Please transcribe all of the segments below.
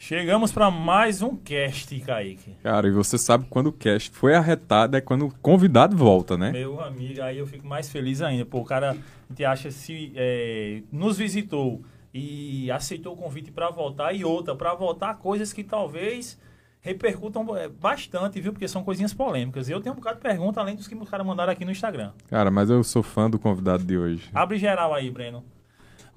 Chegamos para mais um cast, Kaique. Cara, e você sabe quando o cast foi arretado é quando o convidado volta, né? Meu amigo, aí eu fico mais feliz ainda. Pô, o cara, a gente acha se é, nos visitou e aceitou o convite para voltar e outra, para voltar coisas que talvez repercutam é, bastante, viu? Porque são coisinhas polêmicas. Eu tenho um bocado de pergunta, além dos que os caras mandaram aqui no Instagram. Cara, mas eu sou fã do convidado de hoje. Abre geral aí, Breno.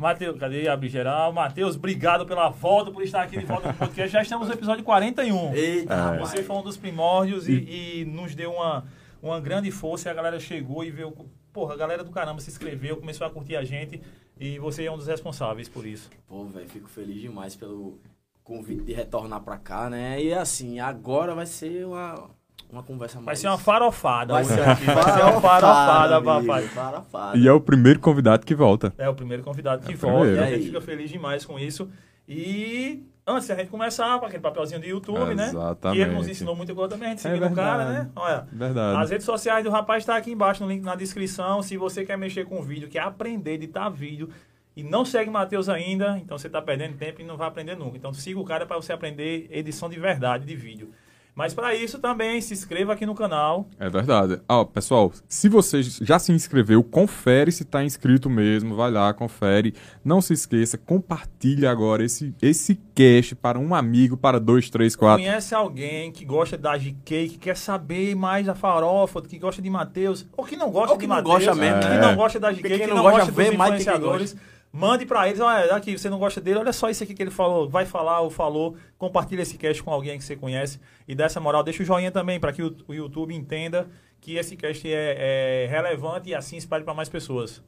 Matheus, cadê? Abre geral. Matheus, obrigado pela volta, por estar aqui de volta no podcast. Já estamos no episódio 41. Eita, É. Você foi um dos primórdios e, e nos deu uma, uma grande força. E a galera chegou e veio. Porra, a galera do caramba se inscreveu, começou a curtir a gente. E você é um dos responsáveis por isso. Pô, velho, fico feliz demais pelo convite de retornar pra cá, né? E assim, agora vai ser uma, uma conversa mais... Vai ser uma farofada. Vai ser aqui. Vai ser uma farofada, papai. Farofada. E é o primeiro convidado que volta. É o primeiro convidado que É o volta. primeiro. A gente fica feliz demais com isso. E antes da gente começar, com aquele papelzinho do YouTube, né? Exatamente. Que ele nos ensinou muita coisa também. A gente É seguindo o cara, né? Olha. Verdade. As redes sociais do rapaz tá aqui embaixo no link na descrição. Se você quer mexer com vídeo, quer aprender, editar vídeo e não segue o Matheus ainda, então você tá perdendo tempo e não vai aprender nunca. Então siga o cara para você aprender edição de verdade de vídeo. Mas para isso também se inscreva aqui no canal. É verdade. Ó, pessoal, se você já se inscreveu, confere se está inscrito mesmo. Vai lá, confere. Não se esqueça, compartilha agora esse, esse cast para um amigo, para dois, três, quatro. Conhece alguém que gosta da GK, que quer saber mais da farofa, que gosta de Matheus, ou que não gosta Ou que de não Matheus, gosta mesmo, que né? não gosta da GK, que quem não, não gosta gosta dos que influenciadores. Mande pra eles, olha, aqui, você não gosta dele, olha só isso aqui que ele falou, vai falar ou falou, compartilha esse cast com alguém que você conhece e dá essa moral, deixa o joinha também para que o, o YouTube entenda que esse cast é, é relevante e assim espalhe para mais pessoas.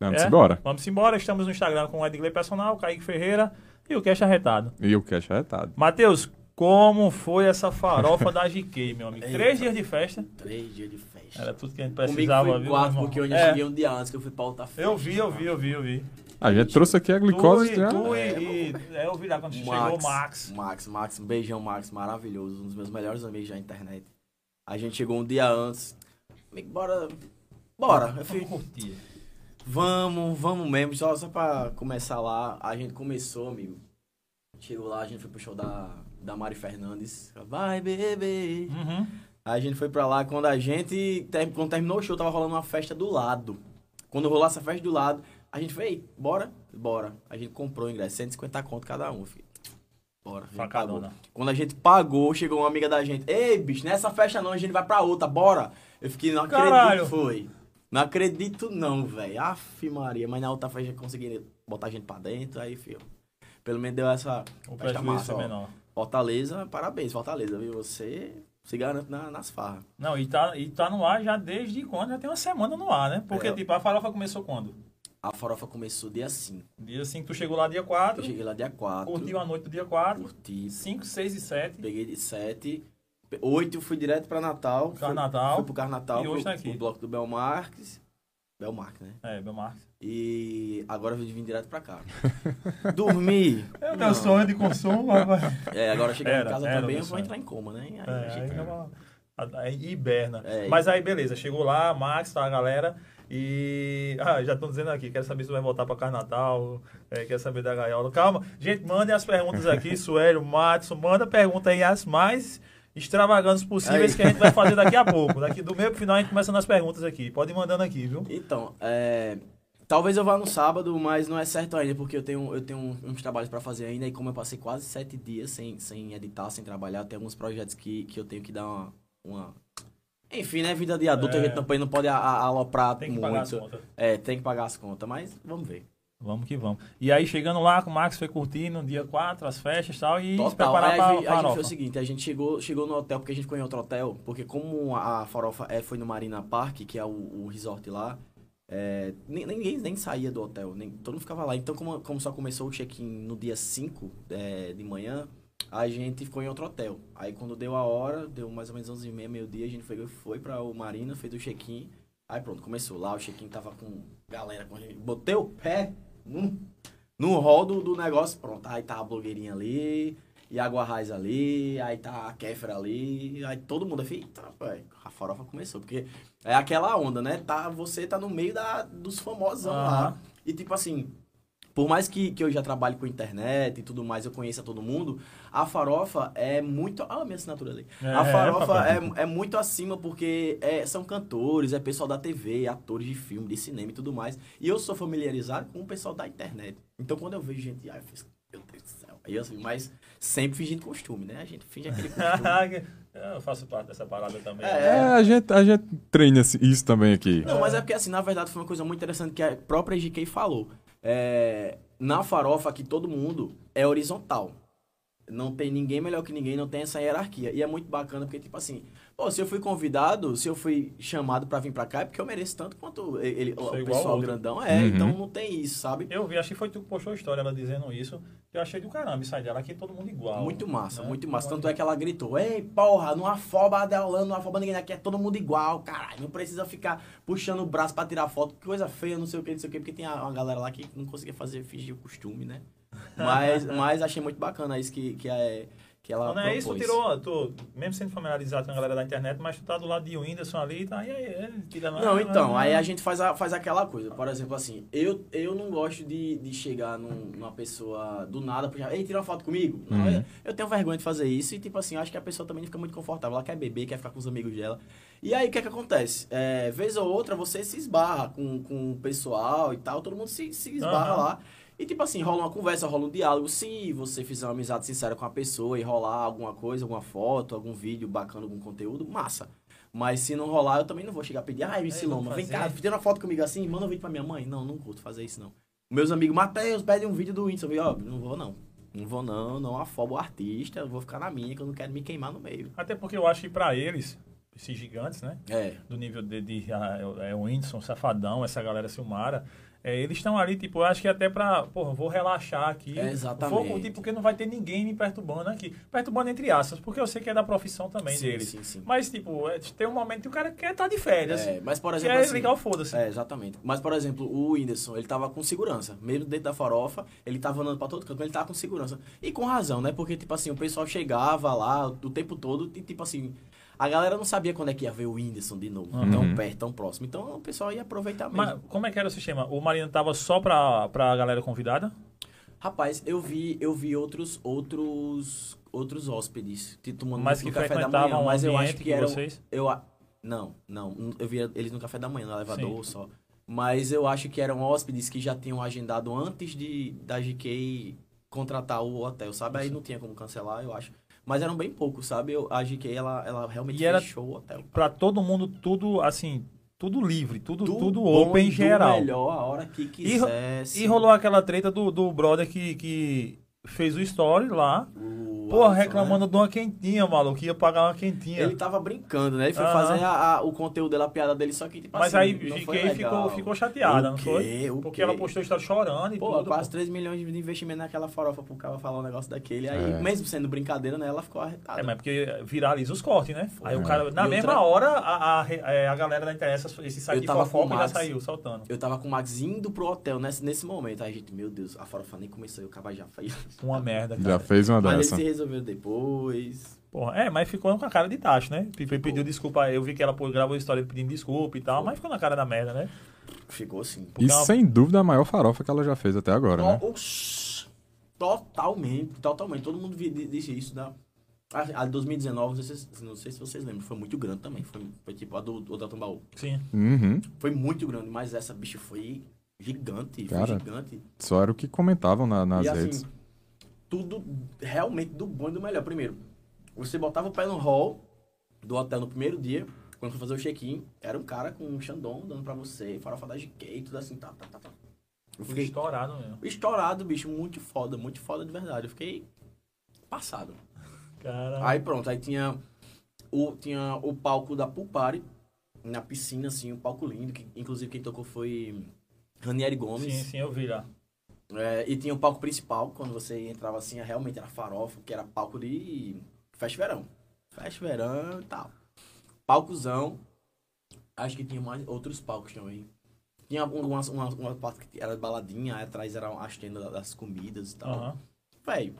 Vamos É? embora. Vamos embora, estamos no Instagram com o Edgley Personal, Kaique Ferreira e o cast arretado. E o cast arretado. Matheus, como foi essa farofa da GK, meu amigo? Eita. Três dias de festa. Três dias de festa. Era tudo que a gente Comigo precisava, foi viu? quatro, porque eu já É, cheguei um dia antes que eu fui pra outra festa. Eu vi, eu vi, eu vi, eu vi. A gente trouxe aqui a glicose tu, já. tu e, É, e- é, eu vi lá quando chegou o Max. Max, Max, um beijão, Max, maravilhoso. Um dos meus melhores amigos da internet. A gente chegou um dia antes. Amigo, bora. Bora. Eu fui, Vamos curtir. vamos, vamos mesmo. Só, só pra começar lá. A gente começou, amigo. Chegou lá, a gente foi pro show da, da Mari Fernandes. Vai, bebê. Uhum. Aí a gente foi pra lá. Quando a gente. Quando terminou o show, tava rolando uma festa do lado. Quando rolou essa festa do lado, a gente "Ei, bora? Bora. A gente comprou o ingresso, 150 conto cada um, filho. Bora. Facadona. pagou. Quando a gente pagou, chegou uma amiga da gente. Ei, bicho, nessa festa não, a gente vai pra outra, bora. Eu fiquei, não acredito Caralho. foi. Não acredito não, velho. Aff, Maria. Mas na outra festa consegui botar a gente pra dentro, aí, filho. Pelo menos deu essa O festa massa, é ó. menor. Fortaleza, parabéns, Fortaleza, viu? Você se garante na- nas farras. Não, e tá, e tá no ar já desde quando? Já tem uma semana no ar, né? Porque, É. tipo, a farofa começou quando? A farofa começou dia 5. Dia 5, tu chegou lá dia 4, Eu cheguei lá dia 4. curtiu a noite do dia 4, Curti. 5, 6 e 7. Peguei de 7. 8 fui direto pra Natal. Fui- Carnatal. Fui pro Carnatal. E hoje pro, tá aqui. pro bloco do Belmarques. Belmarques, né? É, Belmarques. E agora eu vim direto pra cá. Dormi. É o meu sonho de consumo, rapaz. É, agora chegando Era, em casa também eu vou entrar em coma, né? Aí, É, a gente- aí, dá uma- aí hiberna. É, Mas aí, beleza, chegou lá, Max, tá a galera. E. Ah, já estão dizendo aqui, quero saber se vai voltar pra Carnatal, é, quer saber da gaiola. Calma, gente, mandem as perguntas aqui, Suélio, Matson, manda pergunta aí as mais extravagantes possíveis Aí. que a gente vai fazer daqui a pouco. Daqui do meio pro final a gente começa nas perguntas aqui. Pode ir mandando aqui, viu? Então, é, talvez eu vá no sábado, mas não é certo ainda, porque eu tenho, eu tenho uns trabalhos pra fazer ainda, e como eu passei quase sete dias sem, sem editar, sem trabalhar, tem alguns projetos que, que eu tenho que dar uma... uma- Enfim, né, vida de adulto, É. a gente também não pode aloprar Tem que muito. pagar as contas. É, tem que pagar as contas, mas vamos ver. Vamos que vamos. E aí, chegando lá, com o Max foi curtindo dia 4, as festas e tal, e se Total. preparar Aí pra a, gente, a gente fez o seguinte, a gente chegou, chegou no hotel, porque a gente foi em outro hotel, porque como a, farofa é, foi no Marina Park, que é o, o resort lá, é, ninguém nem saía do hotel, nem, todo mundo ficava lá. Então, como, como só começou o check-in no dia 5 é, de manhã, a gente ficou em outro hotel. Aí quando deu a hora, deu mais ou menos 11 e meia, meio-dia, a gente foi, foi pra o Marina, fez o check-in. Aí pronto, começou lá, o check-in tava com galera, com a gente. Botei o pé num, no hall do, do negócio, pronto. Aí tá a blogueirinha ali, e a Guarraz ali, aí tá a Kéfera ali, aí todo mundo, falei, eita, pai, a farofa começou, porque é aquela onda, né? Tá, você tá no meio da, dos famosos lá. E tipo assim, por mais que, que eu já trabalhe com internet e tudo mais, eu conheça todo mundo, a farofa é muito. Ah, minha assinatura ali. É, a farofa é, é muito acima porque é, são cantores, é pessoal da TV, atores de filme, de cinema e tudo mais. E eu sou familiarizado com o pessoal da internet. Então quando eu vejo gente, ai, eu fico, meu Deus do céu. Aí, assim, mas sempre fingindo costume, né? A gente finge aquele costume. eu faço parte dessa parada também. É. É, a gente, a gente treina isso também aqui. Não, mas é porque assim, na verdade foi uma coisa muito interessante que a própria GK falou. É, na farofa aqui todo mundo é horizontal. Não tem ninguém melhor que ninguém, não tem essa hierarquia. E é muito bacana porque, tipo assim, pô, se eu fui convidado, se eu fui chamado pra vir pra cá, é porque eu mereço tanto quanto ele, o Sou pessoal grandão. É, Uhum. então não tem isso, sabe? Eu vi, acho que foi tu que postou a história ela dizendo isso. que Eu achei do caramba isso aí dela, aqui é todo mundo igual. Muito massa, né? muito massa. Tanto é que ela gritou: Ei, porra, não afoba Adeolano, não afoba ninguém aqui, é todo mundo igual, caralho. Não precisa ficar puxando o braço pra tirar foto, que coisa feia, não sei o que, não sei o que, porque tem a- uma galera lá que não conseguia fazer, fingir o costume, né? Mas, mas achei muito bacana isso que, que, é, que ela. Não é isso, tu propôs. tirou, tu, mesmo sendo familiarizado com a galera da internet, mas tu tá do lado de Whindersson ali, tá, e aí, é, tira lá. Não, então, aí a gente faz, a, faz aquela coisa. Por exemplo, assim, eu, eu não gosto de, de chegar num- numa pessoa do nada, puxar, ei, tira uma foto comigo. Não, Uhum. eu, eu tenho vergonha de fazer isso e, tipo assim, acho que a pessoa também não fica muito confortável. Ela quer beber, quer ficar com os amigos dela. E aí, o que é que acontece? É, vez ou outra, você se esbarra com, com o pessoal e tal, todo mundo se, se esbarra Aham. lá. E, tipo assim, rola uma conversa, rola um diálogo. Se você fizer uma amizade sincera com a pessoa e rolar alguma coisa, alguma foto, algum vídeo bacana, algum conteúdo, massa. Mas se não rolar, eu também não vou chegar a pedir, ai, Siloma, vamos vem cá, tira uma foto comigo assim, manda um vídeo pra minha mãe. Não, não curto fazer isso, não. Meus amigos, Matheus, pede um vídeo do Whindersson. Eu, ó, não vou, não. Não vou, não, não afobo o artista, eu vou ficar na minha, que eu não quero me queimar no meio. Até porque eu acho que pra eles, esses gigantes, né? É. do nível de, de ah, é o Whindersson, Safadão, essa galera Silmara, é, eles estão ali, tipo, eu acho que até pra, porra, vou relaxar aqui. É, exatamente. Vou, tipo, porque não vai ter ninguém me perturbando aqui. Perturbando entre aspas, porque eu sei que é da profissão também Sim, deles. sim, sim. Mas, tipo, é, tem um momento que o cara quer estar de férias. É, mas, por quer exemplo, assim, ligar o foda-se. É, exatamente. Mas, por exemplo, o Whindersson, ele tava com segurança. Mesmo dentro da farofa, ele tava andando pra todo canto, mas ele tava com segurança. E com razão, né? Porque, tipo assim, o pessoal chegava lá o tempo todo e, tipo assim, a galera não sabia quando é que ia ver o Whindersson de novo. Uhum. Tão perto, tão próximo. Então, o pessoal ia aproveitar mesmo. Mas como é que era o sistema? O Marino tava só pra, pra galera convidada? Rapaz, eu vi, eu vi outros, outros, outros hóspedes te tomando Mas que café da manhã, mas eu acho que que era vocês? eu não, não, eu via eles no café da manhã, no elevador Sim. só. Mas eu acho que eram hóspedes que já tinham agendado antes de da GK contratar o hotel, sabe? Aí não tinha como cancelar, eu acho. Mas eram bem poucos, sabe? Eu, a GK ela, ela realmente E era- fechou o hotel. Pra todo mundo, tudo, assim, tudo livre, tudo, tudo, bom open e em do geral. melhor a hora que E quisesse. E rolou aquela treta do, do brother que, que fez o story lá. o Porra, Alisson, né? reclamando de uma quentinha, maluco. Ia pagar uma quentinha. Ele tava brincando, né? Ele foi fazer a- a- o conteúdo dela, a piada dele, só que, tipo Mas assim, aí foi ficou, legal. ficou chateada, O não quê? foi? O Porque quê? ela postou história chorando e Pô, tudo. quase 3 milhões de investimento naquela farofa pro cara falar um negócio daquele. Aí, É. mesmo sendo brincadeira, né? Ela ficou arretada. É, mas porque viraliza os cortes, né? Aí o cara, na E mesma outra- hora, a, a, é, a galera da internet, esse site de fofoca o já Max. saiu, soltando. Eu tava com o Max indo pro hotel nesse, nesse momento. Aí, gente, meu Deus, a farofa nem começou e o cara já fez. Uma merda, Já cara. fez uma Mas ele dessa. se resolveu depois. Porra, é, mas ficou com a cara de tacho, né? Tipo, pediu desculpa. Eu vi que ela pô, gravou história pedindo desculpa e tal, mas ficou na cara da merda, né? Ficou assim. E Porque é sem dúvida a maior farofa que ela já fez até agora, né? Oxi, totalmente, totalmente. Todo mundo disse isso, né? A, a de 2019, não sei, se, não sei se vocês lembram, foi muito grande também. Foi, foi tipo a do, do da Tambaú. Sim. Uhum. Foi muito grande, mas essa bicha foi gigante. Cara, foi gigante. Só era o que comentavam na- nas e redes. assim, tudo realmente do bom e do melhor. Primeiro, você botava o pé no hall do hotel no primeiro dia, quando foi fazer o check-in, era um cara com um Xandão dando pra você, farofa da GK, tudo assim, tá, tá, tá, tá. Eu fiquei estourado mesmo. estourado, bicho, muito foda, muito foda de verdade. Eu fiquei passado. Cara. Aí pronto, aí tinha o, tinha o palco da Pool Party, na piscina, assim, um palco lindo, que inclusive quem tocou foi Ranieri Gomes. Sim, sim, eu vi lá. É, e tinha o palco principal, quando você entrava assim, realmente era farofa, que era palco de festa verão. Festa verão e tal. Palcozão. Acho que tinha mais outros palcos também. Tinha uma, uma, uma parte que era baladinha, aí atrás eram as tendas das comidas e tal. Aham. Véi,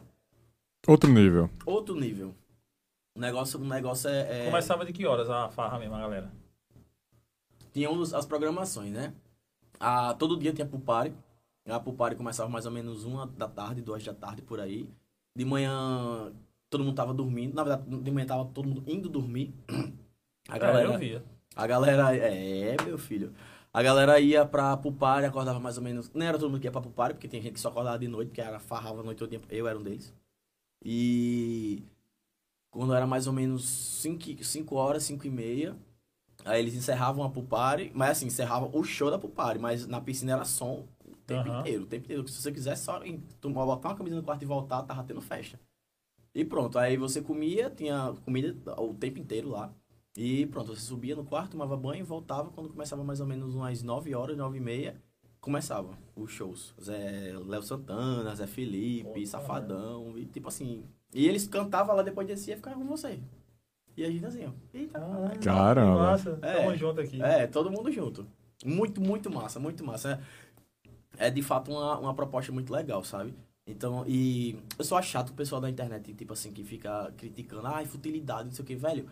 Outro nível. outro nível. O negócio, o negócio é, é- Começava de que horas a farra mesmo, a galera? Tinha uns- as programações, né? Ah, todo dia tinha pool party. A Pupari começava mais ou menos uma da tarde, duas da tarde, por aí. De manhã, todo mundo tava dormindo. Na verdade, de manhã tava todo mundo indo dormir. A É, galera, eu via. a galera, é, meu filho. A galera ia pra Pupari, acordava mais ou menos. Não era todo mundo que ia pra Pupari, porque tem gente que só acordava de noite, porque era farrava a noite todo dia. Eu era um deles. E quando era mais ou menos 5 horas, 5 e meia, aí eles encerravam a Pupari, mas assim, encerravam o show da Pupari, mas na piscina era som tempo Aham. inteiro, o tempo inteiro. Se você quisesse só em- tomar, botar uma camisa no quarto e voltar, tava tendo festa. E pronto, aí você comia, tinha comida o tempo inteiro lá. E pronto, você subia no quarto, tomava banho e voltava quando começava mais ou menos umas 9 horas, 9 e meia, começava os shows. Zé Léo Santana, Zé Felipe, Pô, Safadão, e tipo assim. E eles cantavam lá depois descia e ficava com você. E a gente assim, ó. Eita, Ah, Caramba. que Massa. É. Tamo junto aqui. é, todo mundo junto. Muito, muito massa, muito massa. É, de fato uma, uma proposta muito legal, sabe? Então, e eu sou chato o pessoal da internet, tipo assim, que fica criticando, ai, futilidade, não sei o que, velho.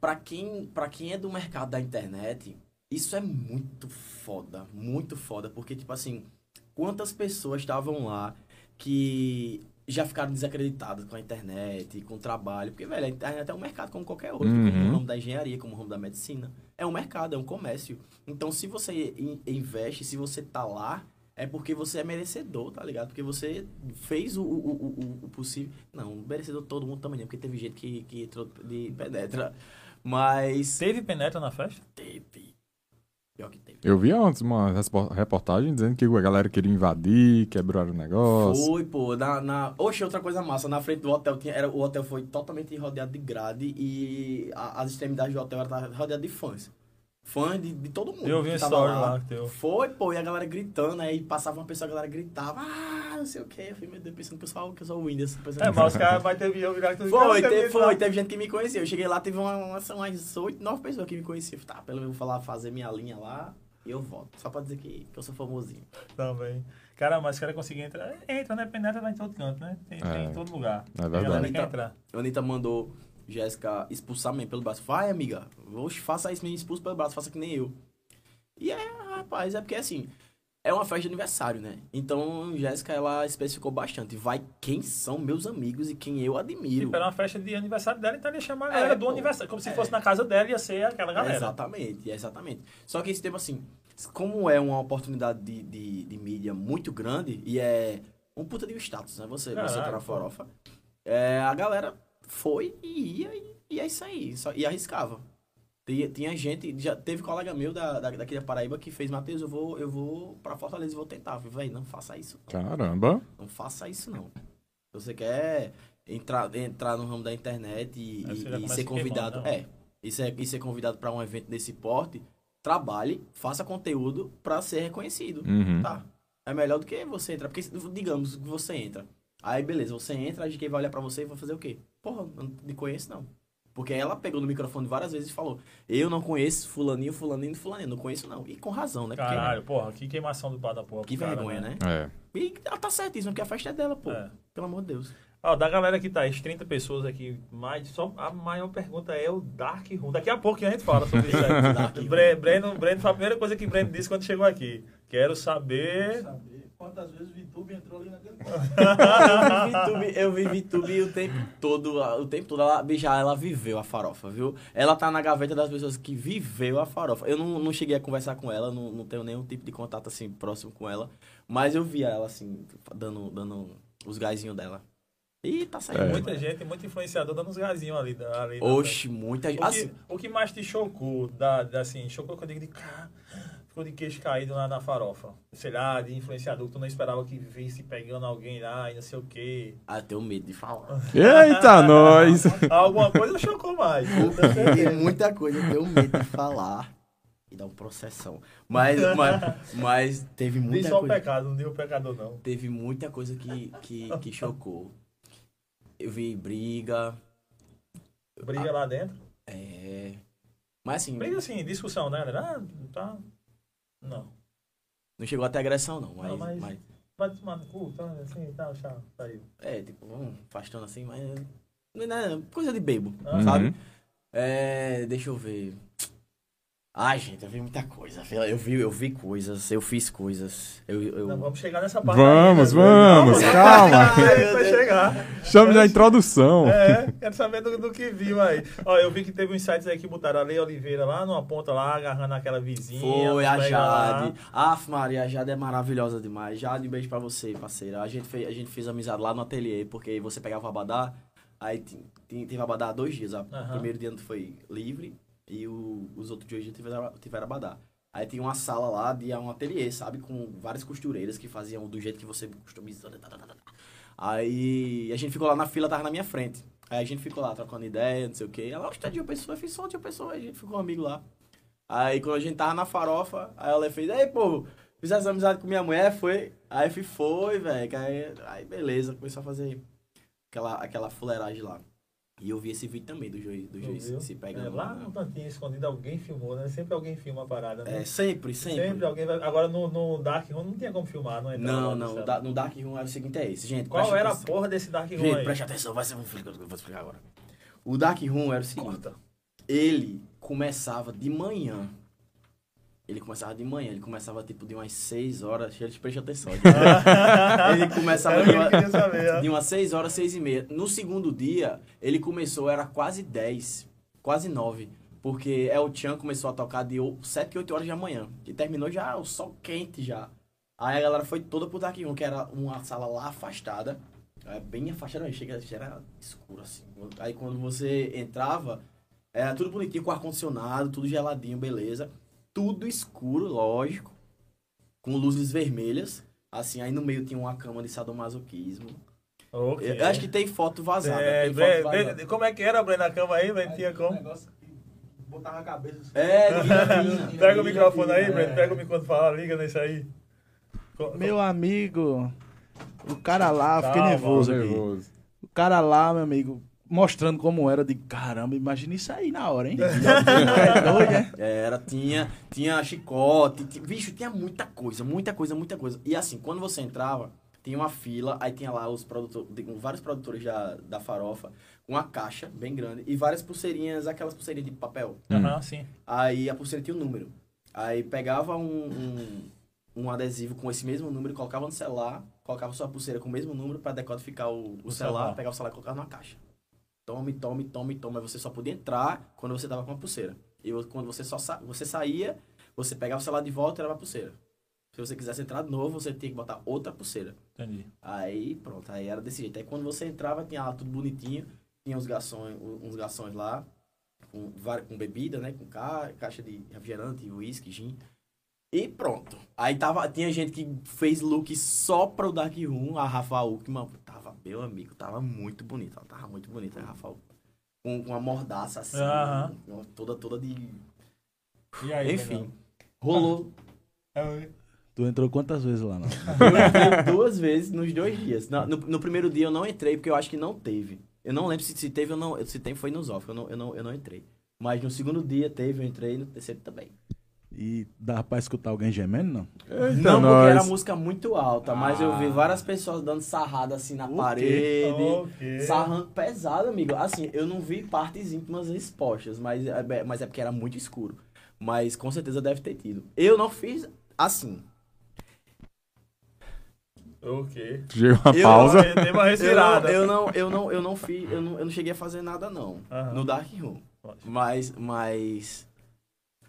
Pra quem, pra quem é do mercado da internet, isso é muito foda, muito foda, porque, tipo assim, quantas pessoas estavam lá que já ficaram desacreditadas com a internet, com o trabalho, porque, velho, a internet é um mercado como qualquer outro, como Uhum. o ramo da engenharia, como o ramo da medicina. É um mercado, é um comércio. Então, se você in- investe, se você tá lá, é porque você é merecedor, tá ligado? Porque você fez o, o, o, o- possível. Não, merecedor todo mundo também, não, porque teve gente que, que entrou de penetra. Mas. Teve penetra na festa? Teve. Pior que teve. Eu vi antes uma reportagem dizendo que a galera queria invadir, quebrar o negócio. Foi, pô. Na, na... Oxe, outra coisa massa. Na frente do hotel, tinha, era, o hotel foi totalmente rodeado de grade e a- as extremidades do hotel eram rodeadas de fãs. Fãs de, de todo mundo. Eu vi tava story lá que teu. Foi, pô, e a galera gritando, aí passava uma pessoa, a galera gritava, ah, não sei o que. Eu falei, meu Deus, pensando que eu sou, que eu sou o Windows. É, mas os caras vai ter vídeo virar tudo. Foi, Cara, teve, teve foi, teve gente que me conhecia. Eu cheguei lá, teve uma, uma, umas oito, nove pessoas que me conheciam. Tá, pelo menos eu vou falar, fazer minha linha lá e eu volto. Só pra dizer que, que eu sou famosinho. Também. Cara, mas os caras conseguiram entrar. Entra, né? Penetra lá em todo canto, né? Tem, tem É. em todo lugar. É A verdade. quer entrar. A Anitta mandou Jéssica expulsar mesmo pelo braço. Vai, amiga, oxe, faça isso mesmo, expulso pelo braço, faça que nem eu. E é, rapaz, é porque assim, é uma festa de aniversário, né? Então, Jéssica, ela especificou bastante. Vai quem são meus amigos e quem eu admiro. Tipo, era uma festa de aniversário dela, então ele ia chamar a É, galera do pô. aniversário. Como se É. fosse na casa dela, ia ser aquela galera. Exatamente, exatamente. Só que esse tempo, assim, como é uma oportunidade de, de, de mídia muito grande e é um puta de um status, né? Você, você tá na farofa. É, a galera foi e ia e, e é isso aí. Só, e arriscava. Tinha, tinha gente, já teve colega meu da, da, daqui da Paraíba que fez, Matheus, eu vou, eu vou pra Fortaleza e vou tentar. Eu falei, não faça isso. não. Caramba. Não faça isso, não. Se você quer entrar, entrar no ramo da internet e, e- e ser convidado. É. E ser, e ser convidado para um evento desse porte, trabalhe, faça conteúdo para ser reconhecido. Uhum. Tá? É melhor do que você entrar. Porque, digamos que você entra. Aí, beleza, você entra, a gente vai olhar pra você e vai fazer o quê? Porra, eu não te conheço, não. Porque ela pegou no microfone várias vezes e falou: Eu não conheço fulaninho, fulaninho, fulaninho. Não conheço, não. E com razão, né? Porque- Caralho, porra, que queimação do pau da porra. que cara, vergonha, né? É. E ela tá certíssima, porque a festa é dela, pô. É. Pelo amor de Deus. Ó, da galera que tá, as 30 pessoas aqui, mais, só a maior pergunta é o Dark Room. Daqui a pouco a gente fala sobre isso Dark aí. Breno, Breno foi a primeira coisa que Breno disse quando chegou aqui. Quero saber. saber quantas vezes o VTube entrou ali naquele eu vi VTube, eu vi VTube o tempo todo, o tempo todo, ela, bicha, ela viveu a farofa, viu? Ela tá na gaveta das pessoas que viveu a farofa. Eu não, não cheguei a conversar com ela, não, não tenho nenhum tipo de contato, assim, próximo com ela, mas eu via ela, assim, dando, dando os gásinhos dela. E tá saindo. É. Muita gente, muito influenciador dando uns gazinhos ali. Da, ali da- Oxe, muita gente. O que, Assim, o que mais te chocou, da, da, assim, chocou que eu digo de cara, ficou de queixo caído lá na farofa? Sei lá, de influenciador, que tu não esperava que visse pegando alguém lá e não sei o quê. ah, eu tenho medo de falar. Eita, nós! Alguma coisa chocou mais. Tem muita coisa, eu tenho medo de falar. E dar um processão. Mas, mas, mas teve muita só o coisa. pecado, não diga o pecador não. Teve muita coisa que, que, que chocou. Eu vi briga. Briga lá dentro. É. Mas assim, Briga assim, discussão, né? galera? Ah, tá. Não. não chegou até agressão, não. Mas, Não, mas- mas- Vai tomar no cu, tá assim, tá, tchau, saiu. é, tipo, vamos afastando assim, mas. Não é coisa de bebo, Ah. sabe? Uhum. É, deixa eu ver. Ai, gente, eu vi muita coisa. Eu vi, eu vi coisas, eu fiz coisas. Eu, eu... Não, vamos chegar nessa parte. Vamos, ainda, vamos, Não, calma. Vai vai chegar. Chame da introdução. É, quero saber do, do que viu aí. Ó, eu vi que teve uns sites aí que botaram a Lei Oliveira lá numa ponta lá, agarrando aquela vizinha. Foi a Jade. lá. Aff, Maria, a Jade é maravilhosa demais. Jade, um beijo pra você, parceira. A gente fez, a gente fez amizade lá no ateliê, porque você pegava o abadá, aí teve abadá dois dias. O Aham. primeiro dia foi livre e o- os outros dias tiveram, tiveram abadá. Aí tinha uma sala lá de um ateliê, sabe? Com várias costureiras que faziam do jeito que você customizou. tá, tá, tá, tá. Aí a gente ficou lá na fila, tava na minha frente. Aí a gente ficou lá trocando ideia, não sei o quê. Ela, oxe, tadinho, pessoa, eu fiz só de pessoa. Aí a gente ficou amigo lá. Aí quando a gente tava na farofa, aí ela fez, ei, pô, fizesse amizade com minha mulher, foi. Aí fui, foi, velho. Aí, aí beleza, começou a fazer aquela, aquela fuleiragem lá. E eu vi esse vídeo também do juiz, do juiz viu? se É, pegando. lá no cantinho escondido alguém filmou, né? Sempre alguém filma a parada, né? É, sempre, sempre. alguém vai. Agora no, no Dark Room não tinha como filmar, não entrava Não, não, da- no Dark Room é o seguinte, é esse, gente. Qual era a atenção. porra desse Dark Room Gente, aí? preste atenção, vai ser um filho que eu vou explicar agora. O Dark Room era o seguinte. Corta. Ele começava de manhã. Ele começava de manhã, ele começava tipo de umas 6 horas. Eles prestem atenção. ele começava Era de, o uma, de umas 6 horas, 6 e meia. No segundo dia, ele começou, era quase 10, quase 9. Porque El Chan começou a tocar de 7, 8 horas da manhã. E terminou já o sol quente já. Aí a galera foi toda pro Room, que era uma sala lá afastada. É, bem afastada, chega, era escuro assim. Aí quando você entrava, era tudo bonitinho, com ar-condicionado, tudo geladinho, beleza. Tudo escuro, lógico. Com luzes vermelhas. Assim, aí no meio tinha uma cama de sadomasoquismo. Ok. Eu acho que tem foto vazada. É, tem foto vazada. Como é que era, Breno, na cama aí, velho? Tinha como? botava a cabeça assim. É, Pega o microfone aí, é. Breno. Pega o microfone fala, liga nesse aí. Meu amigo, o cara lá, fiquei Calma, nervoso. Nervoso. O cara lá, meu amigo, mostrando como era, de caramba, imagina isso aí na hora, hein? É doido, né? Era, tinha, tinha chicote, ti- bicho, tinha muita coisa, muita coisa, muita coisa. E assim, quando você entrava, tinha uma fila, aí tinha lá os produtores, vários produtores da, da farofa, uma caixa bem grande e várias pulseirinhas, aquelas pulseirinhas de papel. Aham, sim. Aí a pulseira tinha um número. Aí pegava um, um, um adesivo com esse mesmo número, colocava no celular, colocava sua pulseira com o mesmo número pra decodificar o, o, O celular, celular. pegava o celular e colocava numa caixa. Tome, tome, tome, tome. Aí você só podia entrar quando você tava com a pulseira. E quando você só sa você saía, você pegava o celular de volta e era a pulseira. Se você quisesse entrar de novo, você tinha que botar outra pulseira. Entendi. Aí, pronto, aí era desse jeito. Aí quando você entrava, tinha lá tudo bonitinho, tinha uns garçons, uns garçons lá, com, com bebida, né? Com ca, caixa de refrigerante, uísque, gin. E pronto. Aí tava, tinha gente que fez look só pro Dark Room, a Rafa Uckman, tava, meu amigo, tava muito bonita, ela tava muito bonita, a Rafa Uckman. Com, com uma mordaça assim, Aham. uma- toda, toda de... E aí, Enfim, rolou Breno? Tu entrou quantas vezes lá, não? Eu entrei duas vezes nos dois dias. Na- No, no primeiro dia eu não entrei, porque eu acho que não teve. Eu não lembro se, se teve ou não. Se tem, foi nos off. Eu não, eu, não, eu não entrei. Mas no segundo dia teve, eu entrei, no terceiro também. E dava pra escutar alguém gemendo, não? Eita, não, porque nós. era música muito alta, mas eu vi Ah. várias pessoas dando sarrada assim na O quê? parede. Sarrando pesado, amigo. Assim, eu não vi partes íntimas expostas, mas, é- mas é porque era muito escuro. Mas com certeza deve ter tido. Eu não fiz assim. Ok. Chega uma Eu- pausa. Tem uma Eu, respirada. eu não, eu não, eu não fiz, eu não, eu não cheguei a fazer nada não Aham. no Dark Room. Mas, mas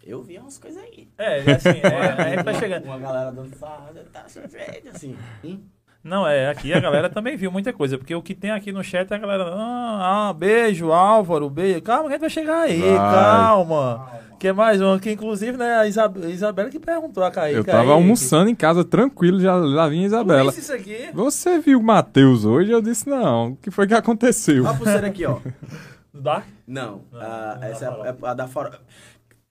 eu vi umas coisas aí. É, é assim, é, a gente vai Uma- chegando. Uma galera dançando, tá gente, assim. Hum? Não, é, aqui a galera também viu muita coisa, porque o que tem aqui no chat é a galera, ah, ah, beijo, Álvaro, beijo. Calma, que a gente vai chegar aí, Vai. calma. Que mais um, que inclusive, né, a Isab Isabela que perguntou a Kaique. Eu tava aí, almoçando em casa tranquilo, já lá vinha que- Isabela. Disse isso aqui? Você viu o Matheus hoje? Eu disse, não. O que foi que aconteceu? Olha a pulseira aqui, ó. Do Dark? Não, Não, ah, não essa é, é a da Farofa.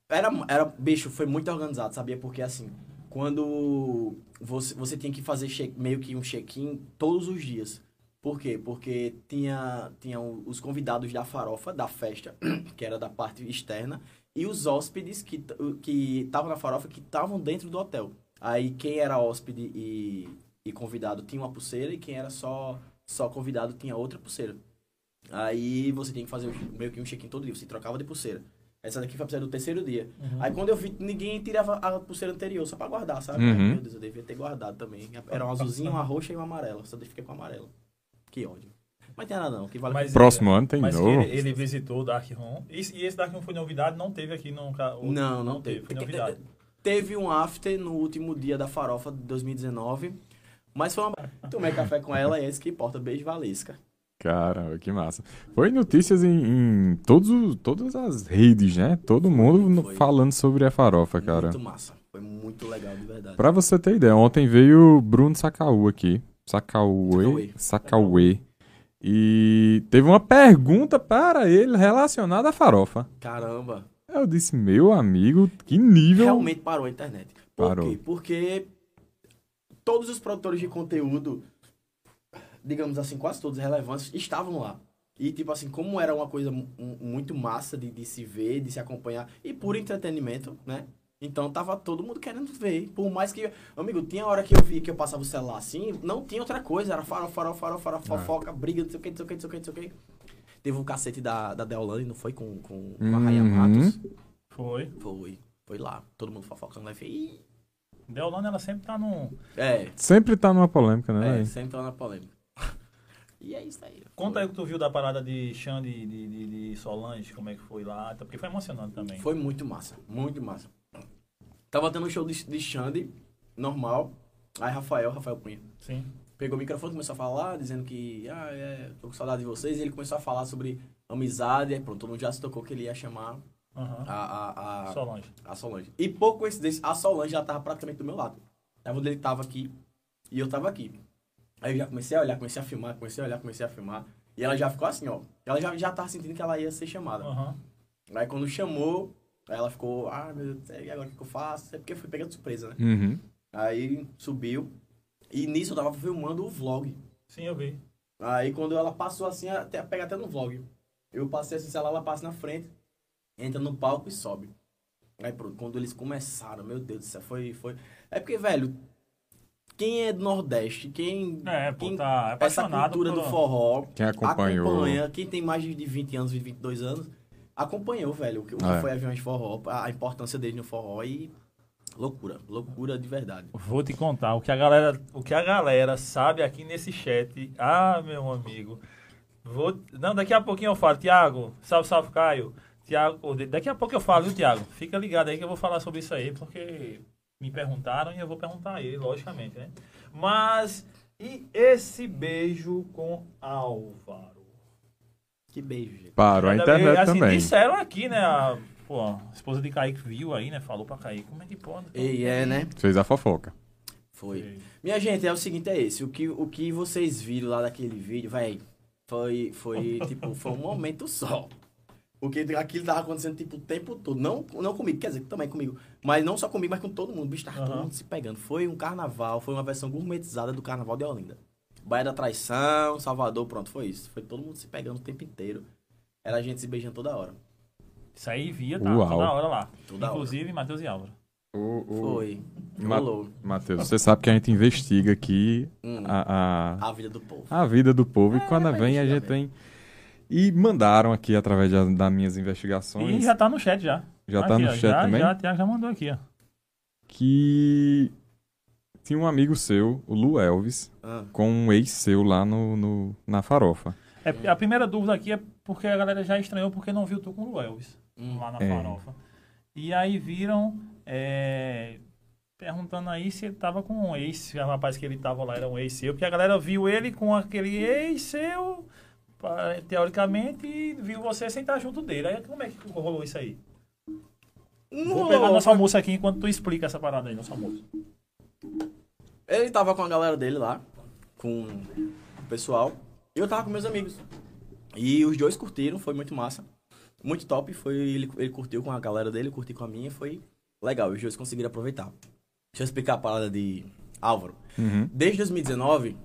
Era, era, bicho, foi muito organizado, sabia? Porque assim, quando você, você tinha que fazer meio que um check-in todos os dias. Por quê? Porque tinha, tinha os convidados da farofa, da festa, que era da parte externa, e os hóspedes que estavam na farofa, que estavam dentro do hotel. Aí quem era hóspede e, e convidado tinha uma pulseira, e quem era só, só convidado tinha outra pulseira. Aí você tinha que fazer meio que um check-in todo dia, você trocava de pulseira. Essa daqui foi a pulseira do terceiro dia. Uhum. Aí quando eu vi, ninguém tirava a pulseira anterior, só pra guardar, sabe? Uhum. Meu Deus, eu devia ter guardado também. Era um azulzinho, uma roxa e uma amarela. Só fiquei com a amarela. Que ódio. Mas tem nada não, que vale Mas- Próximo ano tem Mas novo. ele, ele visitou o Dark Room. E, e esse Dark Room foi novidade, não teve aqui no... ca- o- Não, não teve. Foi novidade. Teve um after no último dia da farofa de 2019. Mas foi uma. Tomei café com ela, é esse que importa. Beijo, Valesca. Caramba, que massa. Foi notícias em, em todos, os- todas as redes, né? Todo mundo Foi. falando sobre a farofa, cara. Muito massa. Foi muito legal, de verdade. Pra você ter ideia, ontem veio o Bruno Sacaú aqui. Sacauê. Sacauê. E teve uma pergunta para ele relacionada à farofa. Caramba. Eu disse, meu amigo, que nível. Realmente parou a internet. Por Parou. quê? Porque todos os produtores de conteúdo, digamos assim, quase todos relevantes, estavam lá. E, tipo assim, como era uma coisa mu- muito massa de, de se ver, de se acompanhar, e por entretenimento, né? Então tava todo mundo querendo ver. Por mais que. Amigo, tinha hora que eu vi que eu passava o celular assim, não tinha outra coisa. Era farol, farol, farol, farol, fofoca, briga, não sei o que, não sei o que, não sei o que, não sei o que. Teve um cacete da, da Deolane, não foi? Com, com, com a Raia Uhum. Matos. Foi. Foi. Foi lá. Todo mundo fofocando lá e fez. Deolane, ela sempre tá no... É, Sempre tá numa polêmica, né? é, sempre tá na polêmica. E é isso aí. Conta aí o que tu viu da parada de Xande e de, de, de Solange, como é que foi lá. Até Porque foi emocionante também. Foi muito massa, muito massa. Tava tendo um show de, de Xande, normal. Aí Rafael, Rafael Cunha, Sim. pegou o microfone, começou a falar, dizendo que, ah, é, tô com saudade de vocês. E ele começou a falar sobre amizade. Aí pronto, todo mundo já se tocou que ele ia chamar Aham. a, a, a, Solange. a Solange. E por coincidência, a Solange já tava praticamente do meu lado. Aí quando ele tava aqui e eu tava aqui. Aí eu já comecei a olhar, comecei a filmar, comecei a olhar, comecei a filmar. E ela já ficou assim, ó. Ela já, já tava sentindo que ela ia ser chamada. Aham. Aí quando chamou, aí ela ficou, ah, meu Deus e agora o que que eu faço? É porque foi pegando surpresa, né? Uhum. Aí subiu. E nisso eu tava filmando o vlog. Sim, eu vi. Aí quando ela passou assim, até pega até no vlog. Eu passei assim, sei lá, ela passa na frente, entra no palco e sobe. Aí pronto, quando eles começaram, meu Deus do céu, foi. foi... É porque, velho, quem é do Nordeste, quem. É, pô, quem tá essa cultura por- do forró Quem acompanhou. acompanha, quem tem mais de 20 anos, 22 anos, acompanhou, velho, o que, o que É. foi Aviões de Forró, a importância dele no forró e loucura, loucura de verdade. Vou te contar o que a galera, o que a galera sabe aqui nesse chat. Ah, meu amigo. Vou, não, daqui a pouquinho eu falo, Tiago. Salve, salve, Caio. Tiago, daqui a pouco eu falo, viu, Tiago? Fica ligado aí que eu vou falar sobre isso aí, porque me perguntaram e eu vou perguntar a ele, logicamente, né? Mas e esse beijo com Álvaro? Que beijo, gente. Parou a internet assim, também. Disseram aqui, né? A, pô, a esposa de Kaique viu aí, né? Falou pra Kaique. Como é que pode? E é, né? Fez a fofoca. Foi. Minha gente, é o seguinte, é esse. O que, o que vocês viram lá daquele vídeo, véi, foi, foi, tipo, foi um momento só. Porque aquilo tava acontecendo, tipo, o tempo todo. Não, não comigo, quer dizer, também comigo. Mas não só comigo, mas com todo mundo. O bicho tava todo Aham. mundo se pegando. Foi um carnaval, foi uma versão gourmetizada do carnaval de Olinda. Baía da Traição, Salvador, pronto, foi isso. Foi todo mundo se pegando o tempo inteiro. Era a gente se beijando toda hora. Isso aí via, tá Uau. toda hora lá. Toda Inclusive, Matheus e Álvaro. Foi. Ma- Rolou. Matheus, você sabe que a gente investiga aqui Hum, a, a, a vida do povo. a vida do povo e quando vem a gente tem. E mandaram aqui através da- das minhas investigações. E já tá no chat já. Já Aqui, tá no ó, chat já, também? Já, Tiago já mandou aqui, ó. Que tinha um amigo seu, o Lu Elvis, Ah, com um ex seu lá no, no- na farofa. É, a primeira dúvida aqui é porque a galera já estranhou porque não viu tu com o Elvis hum. lá na É. farofa. E aí viram é, perguntando aí se ele tava com um ex, se o rapaz que ele tava lá era um ex seu, porque a galera viu ele com aquele ex seu, teoricamente, e viu você sem estar junto dele. Aí como é que rolou isso aí? Não Vou rolou, pegar nosso foi- almoço aqui enquanto tu explica essa parada aí, nosso almoço. Ele tava com a galera dele lá, com o pessoal, e eu tava com meus amigos. E os dois curtiram, foi muito massa. Muito top, foi ele, ele curtiu com a galera dele, eu curti com a minha, foi legal. Os dois conseguiram aproveitar. Deixa eu explicar a parada de Álvaro. Uhum. Desde 2019,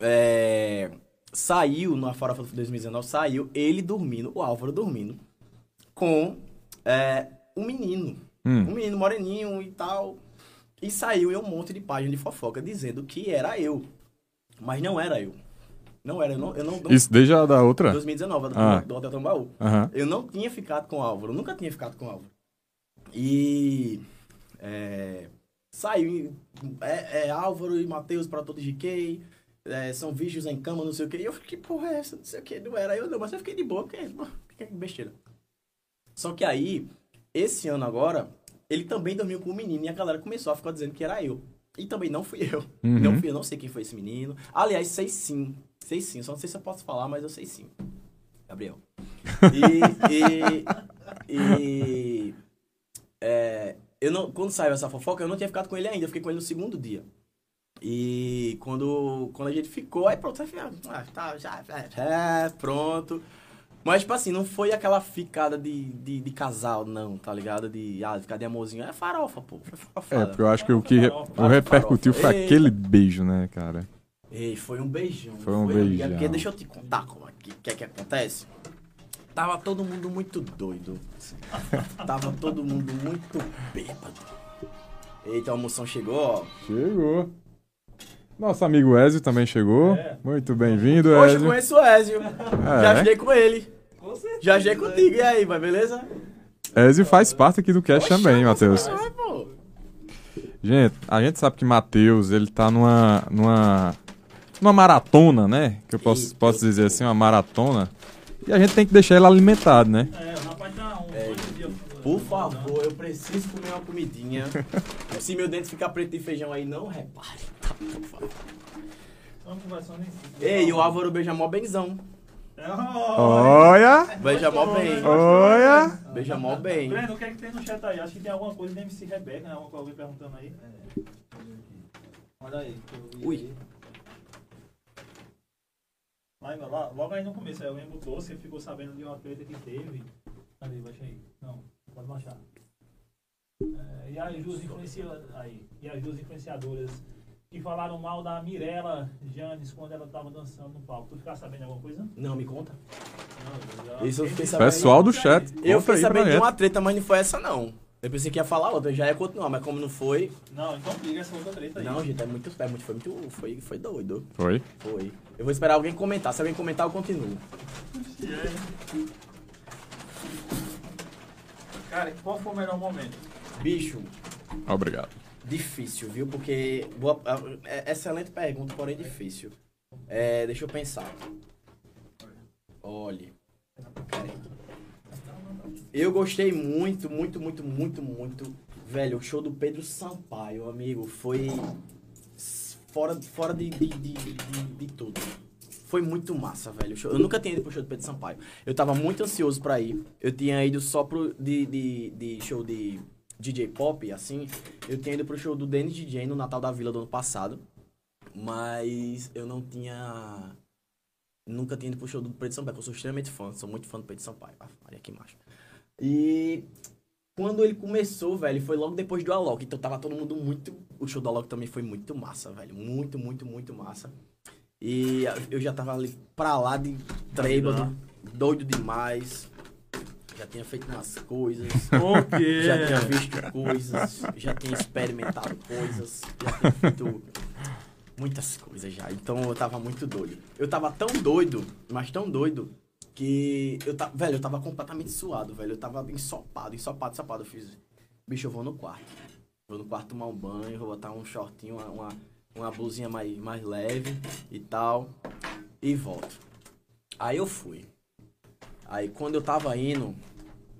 é, saiu, na farofa de 2019, saiu ele dormindo, o Álvaro dormindo, com é, um menino. Hum. Um menino moreninho e tal. E saiu em um monte de página de fofoca dizendo que era eu. Mas não era eu. Não era, eu não. Eu não, não Isso desde a da outra? 2019, do, Ah. do Hotel Tambaú. Aham. Eu não tinha ficado com o Álvaro, nunca tinha ficado com o Álvaro. E. É, saiu. É, é Álvaro e Matheus para todos de GK. É, são bichos em cama, não sei o que. E eu fiquei, porra, é essa? Não sei o que. Não era eu, não, mas eu fiquei de boa, porque. pô, Que besteira. Só que aí, esse ano agora, ele também dormiu com o menino e a galera começou a ficar dizendo que era eu. E também não fui eu. Uhum. Não fui eu, não sei quem foi esse menino. Aliás, sei sim. Sei sim. Só não sei se eu posso falar, mas eu sei sim. Gabriel. E. e, e é, eu não, quando saiu essa fofoca, eu não tinha ficado com ele ainda. Eu fiquei com ele no segundo dia. E quando, quando a gente ficou, aí pronto, ah, tá, já, é, pronto. Mas, tipo assim, não foi aquela ficada de, de, de casal, não, tá ligado? De, ah, ficar de amorzinho. É farofa, pô. Foi. É, porque eu acho que o que Farofa, o repercutiu farofa. foi Ei. aquele beijo, né, cara? Ei, foi um beijão. Foi um amiga, beijão. Porque deixa eu te contar como é que, que, é que acontece. Tava todo mundo muito doido. Tava todo mundo muito bêbado. Eita, a almoção chegou, ó. Chegou. Nosso amigo Ezio também chegou. É. Muito bem-vindo, Hoje eu Ezio. conheço o Ezio. Já É. joguei com ele. Já joguei contigo. E aí, vai, beleza? Ezio faz parte aqui do cast também, Matheus. Gente, a gente sabe que Matheus, ele tá numa, numa, numa maratona, né? Que eu posso, posso dizer assim, uma maratona. E a gente tem que deixar ele alimentado, né? É, o rapaz tá um. É, Por favor, eu preciso comer uma comidinha. Se meu dente ficar preto de feijão aí, não repare. Tá, por favor. Estamos conversando em si. Ei, e o Álvaro beija mó benzão. Olha! Beija mó bem. Olha! Beija mó bem. Breno, o que é que tem no chat aí? Acho que tem alguma coisa da MC Rebeca, né? Alguma coisa perguntando aí. Olha aí. Ui. Lá, lá- logo aí no começo, aí alguém botou, você ficou sabendo de uma treta que teve. Cadê? Baixa aí. Não, pode baixar. É, e as duas influenciadoras aí, e as duas influenciadoras que falaram mal da Mirella Janes quando ela tava dançando no palco. Tu ficasse sabendo de alguma coisa? Não, me conta. Não, eu Isso eu fiquei sabendo. Pessoal do chat, Eu fiquei sabendo de uma treta, mas não foi essa não. Eu pensei que ia falar outra, eu já ia continuar, mas como não foi. Não, então liga essa outra treta aí. Não, gente, é muito. É muito foi muito. Foi, foi doido. Foi? Foi. Eu vou esperar alguém comentar. Se alguém comentar, eu continuo. Cara, qual foi o melhor momento? Bicho, Obrigado. Difícil, viu? Porque. Boa, é, excelente pergunta, porém difícil. É, deixa eu pensar. Olhe. Eu gostei muito, muito, muito, muito, muito. Velho, o show do Pedro Sampaio, amigo, foi fora, fora de, de, de, de, de tudo. Foi muito massa, velho. Eu nunca tinha ido pro show do Pedro Sampaio. Eu tava muito ansioso pra ir. Eu tinha ido só pro de, de, de show de DJ pop, assim. Eu tinha ido pro show do Dennis DJ no Natal da Vila do ano passado. Mas eu não tinha. Nunca tinha ido pro show do Pedro Sampaio, eu sou extremamente fã. Sou muito fã do Pedro Sampaio. Ah, Maria, que macho. E quando ele começou, velho, foi logo depois do Alok. Então tava todo mundo muito. O show do Alok também foi muito massa, velho. Muito, muito, muito massa. E eu já tava ali pra lá de trêbado, doido demais. Já tinha feito umas coisas. O quê? Já tinha visto coisas, já tinha experimentado coisas, já tinha feito muitas coisas já. Então eu tava muito doido. Eu tava tão doido, mas tão doido, que eu tava, velho, eu tava completamente suado, velho. Eu tava ensopado, ensopado, ensopado. Eu fiz, bicho, eu vou no quarto. Vou no quarto tomar um banho, vou botar um shortinho, uma, uma, uma blusinha mais, mais leve e tal, e volto. Aí eu fui. Aí quando eu tava indo,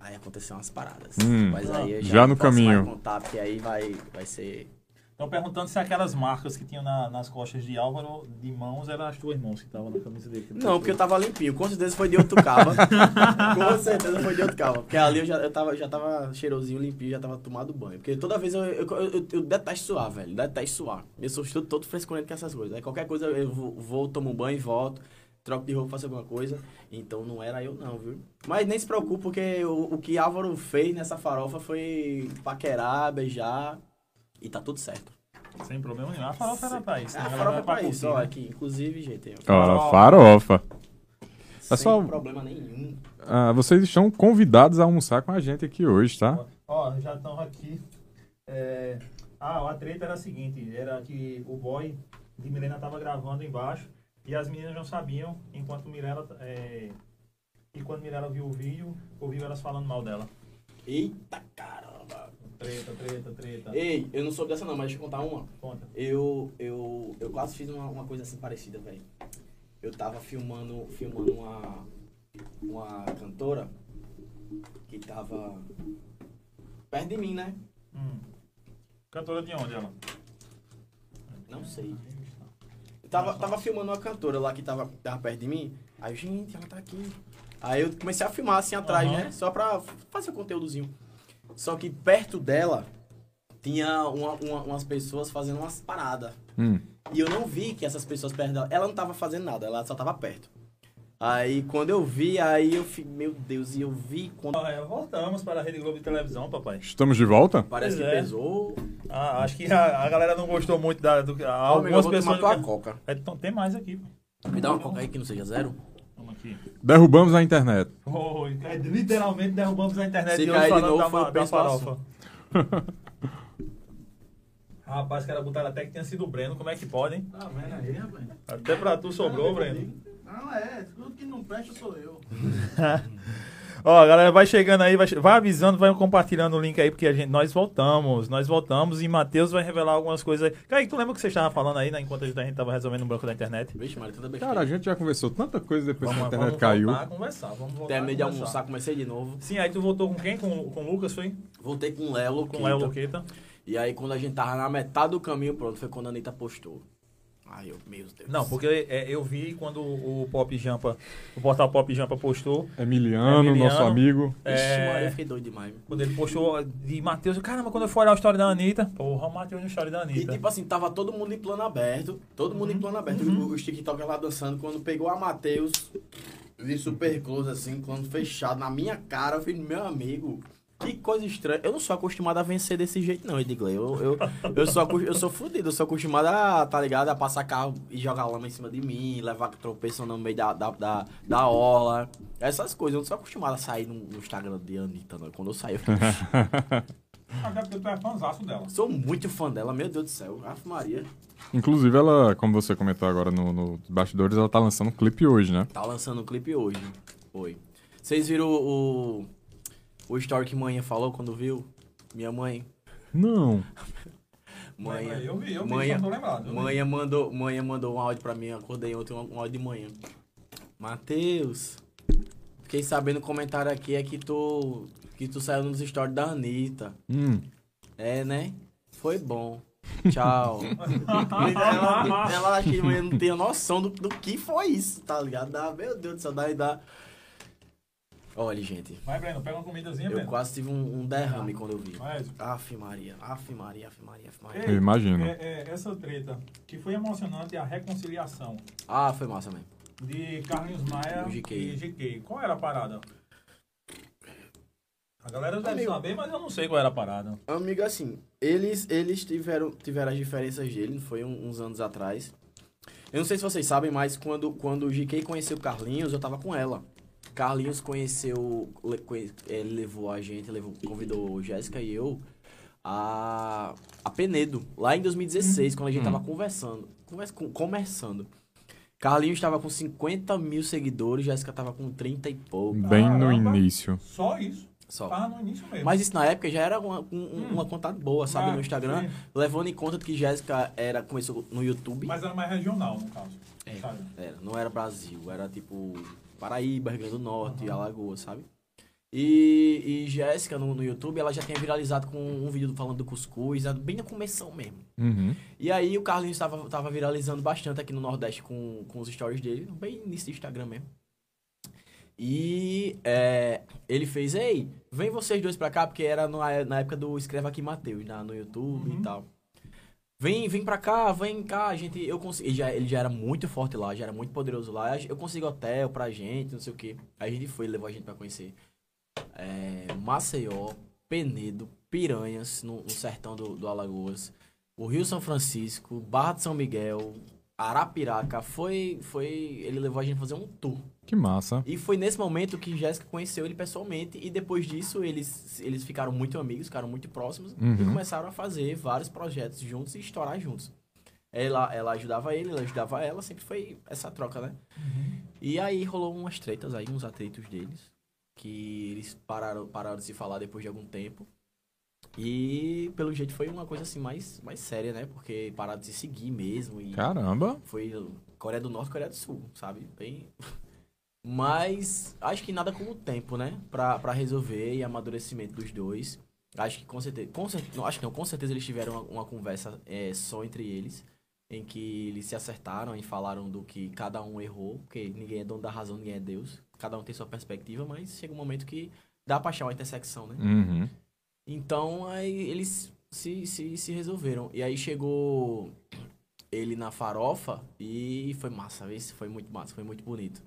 aí aconteceu umas paradas. Hum, Mas aí eu já, já no posso caminho. mais contar, porque aí vai, vai ser. Estão perguntando se aquelas marcas que tinham na- nas costas de Álvaro de mãos eram as tuas mãos que estavam na camisa dele. Não, porque eu tava limpinho. Com certeza foi de outro cava. Com certeza foi de outro cava. Porque ali eu já, eu tava, já tava cheirosinho, limpinho, já tava tomado banho. Porque toda vez eu, eu, eu, eu- eu detesto suar, velho. Detesto suar. Eu sou todo, todo frescurento com essas coisas. Aí qualquer coisa eu vou, vou tomo um banho e volto. Troco de roupa, faço alguma coisa. Então não era eu não, viu? Mas nem se preocupe, porque o, o que Álvaro fez nessa farofa foi paquerar, beijar. E tá tudo certo. Sem problema nenhum. A farofa era pra isso. Né? a farofa era é pra curtir, isso, ó. né? Aqui, inclusive, gente. Ó, farofa. Pessoal- Sem problema nenhum. Ah, vocês estão convidados a almoçar com a gente aqui hoje, tá? Ó, já estão aqui. É... Ah, a treta era a seguinte: era que o boy de Milena tava gravando embaixo E as meninas não sabiam, enquanto Mirella. É, e quando Mirella viu o vídeo, ouviu elas falando mal dela. Eita caramba. Treta, treta, treta. Ei, eu não soube dessa não, mas deixa eu contar uma. Conta. Eu, eu, eu quase fiz uma, uma coisa assim parecida, velho. Eu tava filmando, filmando uma, uma cantora que tava perto de mim, né? Hum. Cantora de onde ela? Não sei. Eu tava, tava filmando uma cantora lá que tava, tava perto de mim. Aí, eu, gente, ela tá aqui. Aí eu comecei a filmar assim atrás, Aham. né? Só pra fazer o conteúdozinho. Só que perto dela tinha uma- uma- umas pessoas fazendo umas paradas. Hum. E eu não vi que essas pessoas perto dela. Ela não tava fazendo nada, ela só tava perto. Aí quando eu vi, aí eu fiquei, meu Deus, e eu vi quando. Ah, voltamos para a Rede Globo de televisão, papai. Estamos de volta? Parece Pois que é. pesou. Ah, acho que a, a galera não gostou muito da. Do, amigo, eu algumas vou pessoas. tomar tua coca. É, então, tem mais aqui, pô. Me dá uma coca aí que não seja zero. Vamos aqui. Derrubamos a internet. Oh, literalmente derrubamos a internet Se de hoje cair de falando novo, da, foi o da farofa. Rapaz, os caras botaram até que tinha sido o Breno, como é que podem? Tá vendo aí, rapaz? Até pra tu sobrou, Breno. Não, é. Tudo que não presta sou eu. Ó, galera vai chegando aí, vai, vai avisando, vai compartilhando o link aí, porque a gente, nós voltamos, nós voltamos e Matheus vai revelar algumas coisas aí. Kaique, tu lembra o que você estava falando aí, né, enquanto a gente tava resolvendo o banco da internet? Vixe, Maria, tanta besteira. Cara, a gente já conversou tanta coisa depois que a Vamos, internet vamos caiu. a conversar, vamos voltar Terminei a de almoçar, comecei de novo. Sim, aí tu voltou com quem? Com, com o Lucas, foi? Voltei com o Léo Com o. Léo Luqueta. E aí quando a gente tava na metade do caminho, pronto, foi quando a Anitta postou. Ai, eu, meu Deus. Não, porque é, eu vi quando o Pop Jampa, o portal Pop Jampa postou, Emiliano, Emiliano. nosso amigo. É- eu fiquei doido demais. viu? quando ele postou de Matheus, caramba, quando eu for olhar a história da Anitta, porra, o Matheus na história da E Anitta. tipo assim, tava todo mundo em plano aberto. Todo mundo em plano aberto. Uhum. Os TikTokers lá dançando. Quando pegou a Matheus, vi super close assim, plano fechado na minha cara. Eu falei, meu amigo, que coisa estranha. Eu não sou acostumado a vencer desse jeito, não, Edgley. Eu, eu, eu, sou, eu sou fudido. Eu sou acostumado a, tá ligado? A passar carro e jogar lama em cima de mim, levar tropeção no meio da, da, da, da orla. Essas coisas. Eu não sou acostumado a sair no, no Instagram de Anitta, não. Quando eu saio, eu fico, Até porque tu é fãzaço dela. sou muito fã dela, meu Deus do céu. Ave Maria. Inclusive, ela, como você comentou agora no, no bastidores, ela tá lançando um clipe hoje, né? Tá lançando um clipe hoje. Foi. Vocês viram o, o story que manhã falou quando viu? Minha mãe. Não. Manhã. Eu vi, eu vi, Manhã, tô lembrado. manhã, mandou, manhã mandou um áudio pra mim, eu acordei ontem um, áudio de manhã. Matheus, fiquei sabendo no comentário aqui é que tu, que tu saiu nos stories da Anitta. Hum. É, né? Foi bom. Tchau. ela, ela acho que manhã não tem noção do, do que foi isso, tá ligado? Dá, meu Deus do céu, dá, dá. Olha, gente. Vai, Breno, pega uma comidazinha, Eu Breno. quase tive um, um derrame quando eu vi. Edson. Aff, Maria, aff, Maria, aff, Maria, aff, Maria. Ei, Eu imagino. é- é, essa treta, que foi emocionante, a reconciliação Ah, foi massa mesmo. de Carlinhos Maia GK. e GK. Qual era a parada? A galera deve Amigo. saber, mas eu não sei qual era a parada. Amigo, assim, eles, eles tiveram, tiveram as diferenças dele, foi um- uns anos atrás. Eu não sei se vocês sabem, mas quando, quando o GK conheceu o Carlinhos, eu tava com ela. Carlinhos conheceu, le- conhe- ele levou a gente, levou, convidou Jéssica e eu a, a Penedo, lá em 2016, quando a gente Hum. tava conversando, conversa, com- começando. Carlinhos estava com 50 mil seguidores, Jéssica tava com 30 e pouco. Bem no Caramba. início. Só isso? Só. Tava no início mesmo. Mas isso na época já era uma, um- Hum. uma conta boa, sabe, Ah, no Instagram. sim. Levando em conta que Jéssica era, começou no YouTube. Mas era mais regional, no caso. É. Era, não era Brasil, era tipo Paraíba, Rio Grande do Norte, Alagoas, sabe? E, e Jéssica no, no YouTube, ela já tinha viralizado com um vídeo falando do cuscuz, bem na começão mesmo. Uhum. E aí o Carlinhos estava tava viralizando bastante aqui no Nordeste com, com os stories dele, bem início do Instagram mesmo. E é, ele fez, ei, vem vocês dois pra cá, porque era no- na época do Escreva Aqui Matheus, na- no YouTube Uhum. e tal. Vem, vem pra cá, vem cá, a gente, eu consigo, ele já, ele já era muito forte lá, já era muito poderoso lá, eu consigo hotel pra gente, não sei o que. Aí a gente foi, levou a gente pra conhecer é, Maceió, Penedo, Piranhas, no, no sertão do, do Alagoas, o Rio São Francisco, Barra de São Miguel, Arapiraca, foi, foi, ele levou a gente fazer um tour. Que massa. E foi nesse momento que Jéssica conheceu ele pessoalmente e depois disso eles, eles ficaram muito amigos, ficaram muito próximos Uhum. e começaram a fazer vários projetos juntos e estourar juntos. Ela, ela ajudava ele, ele ajudava ela, sempre foi essa troca, né? E aí rolou umas tretas aí, uns atritos deles, que eles pararam, pararam de se falar depois de algum tempo. E pelo jeito foi uma coisa assim mais, mais séria, né? Porque pararam de se seguir mesmo. E Caramba. foi Coreia do Norte e Coreia do Sul, sabe? Bem. Mas acho que nada como o tempo, né? Pra, pra resolver e amadurecimento dos dois. Acho que com certeza. Com certeza não, acho que não, com certeza eles tiveram uma, uma conversa é, só entre eles. Em que eles se acertaram e falaram do que cada um errou. Porque ninguém é dono da razão, ninguém é Deus. Cada um tem sua perspectiva, mas chega um momento que dá pra achar uma intersecção, né? Uhum. Então, aí eles se, se, se resolveram. E aí chegou ele na farofa e foi massa, vê? foi muito massa, foi muito bonito.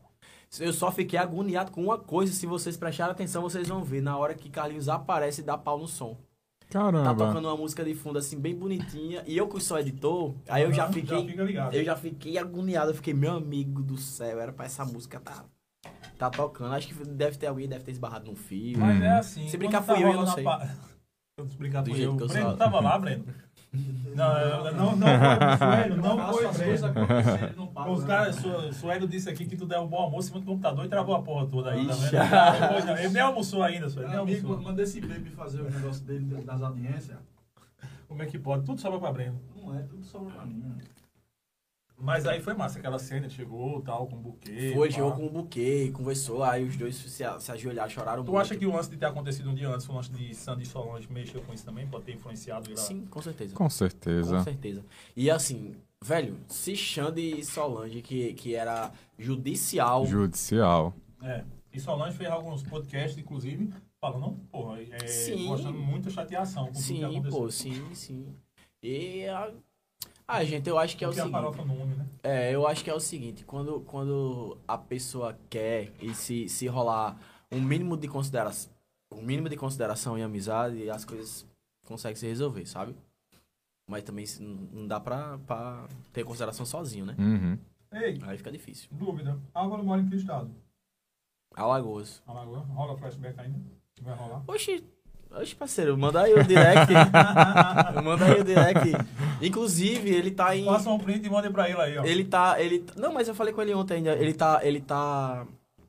Eu só fiquei agoniado com uma coisa, se vocês prestarem atenção, vocês vão ver. Na hora que Carlinhos aparece e dá pau no som. Tá Caramba. tocando uma música de fundo assim, bem bonitinha. E eu que sou editor, aí eu já fiquei. fica ligado. Eu já fiquei agoniado, eu fiquei, meu amigo do céu, era pra essa música tá, tá tocando. Acho que deve ter alguém, deve ter esbarrado num fio. Mas Hum. é assim. Se brincar tá fui eu, eu não sei. pa- Eu se brincar Do fui jeito eu. que eu Breno tava lá, Breno? Não, eu- não, não foi Suélio, não foi não para, Os né? caras, Su- Suélio disse aqui que tu deu um bom almoço em cima do computador e travou a porra toda aí, tá Ixi. vendo? Ele nem almoçou ainda, Suélio, nem amigo, almoçou. manda esse baby fazer o negócio dele das audiências. Como é que pode? Tudo sobra pra Breno. Não é, tudo sobra pra mim. né? Mas aí foi massa, aquela cena, chegou tal, com um buquê. Foi, pá. chegou com um buquê, conversou, aí os dois se, se ajoelharam, choraram Tu muito. acha que o lance de ter acontecido um dia antes, o lance de Sandy Solange mexeu com isso também? Pode ter influenciado ele lá? Sim, com certeza. Com Com certeza. certeza. E assim, velho, se Xande Solange, que, que era judicial, Judicial. É. E Solange fez alguns podcasts, inclusive, falando, porra, é, Sim. mostrando muita chateação com tudo que sim, pô, sim, sim. E a... Ah, gente, eu acho que é o Porque a seguinte. não une, né? É, eu acho que é o seguinte, quando, quando a pessoa quer e se, se rolar um mínimo de consideração, um mínimo de consideração e amizade, as coisas conseguem se resolver, sabe? Mas também não dá pra, pra ter consideração sozinho, né? Uhum. Ei, Aí fica difícil. dúvida. Álvaro mora em que estado? Alagoas. Alagoa? Rola flashback ainda? Vai rolar? Oxi, oxi, parceiro, manda aí o direct. manda aí o direct. Inclusive, ele tá em. Faça um print e mande pra ele aí, ó. Ele tá. Ele, não, mas eu falei com ele ontem ainda. Ele tá. Ele tá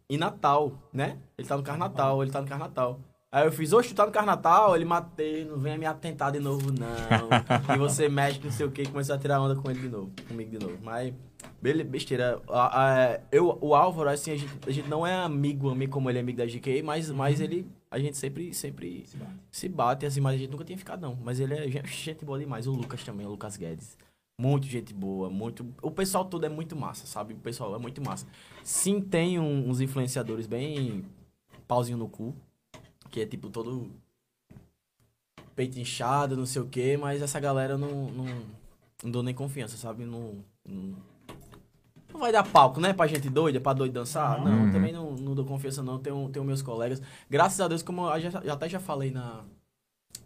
em Natal, né? Ele tá no Carnatal, ele tá no Carnatal. Aí eu fiz, oxe, tu tá no Carnatal? Ele matei, não venha me atentar de novo, não. e você mexe, não sei o que, começou a tirar onda com ele de novo, comigo de novo. Mas, besteira. A- eu, o Álvaro, assim, a gente, a gente não é amigo, amigo como ele é amigo da GK, mas, mas ele. A gente sempre, sempre Se bate. se bate, assim, mas a gente nunca tinha ficado, não. Mas ele é gen- gente boa demais. O Lucas também, o Lucas Guedes. Muito gente boa, muito. O pessoal todo é muito massa, sabe? O pessoal é muito massa. Sim, tem um- uns influenciadores bem pauzinho no cu, que é tipo todo peito inchado, não sei o quê, mas essa galera não, não, não dou nem confiança, sabe? Não, não, não vai dar palco, né? Pra gente doida, pra doido dançar. Não, Uhum. também não, não dou confiança, não. Tenho, tenho meus colegas. Graças a Deus, como eu já, até já falei na,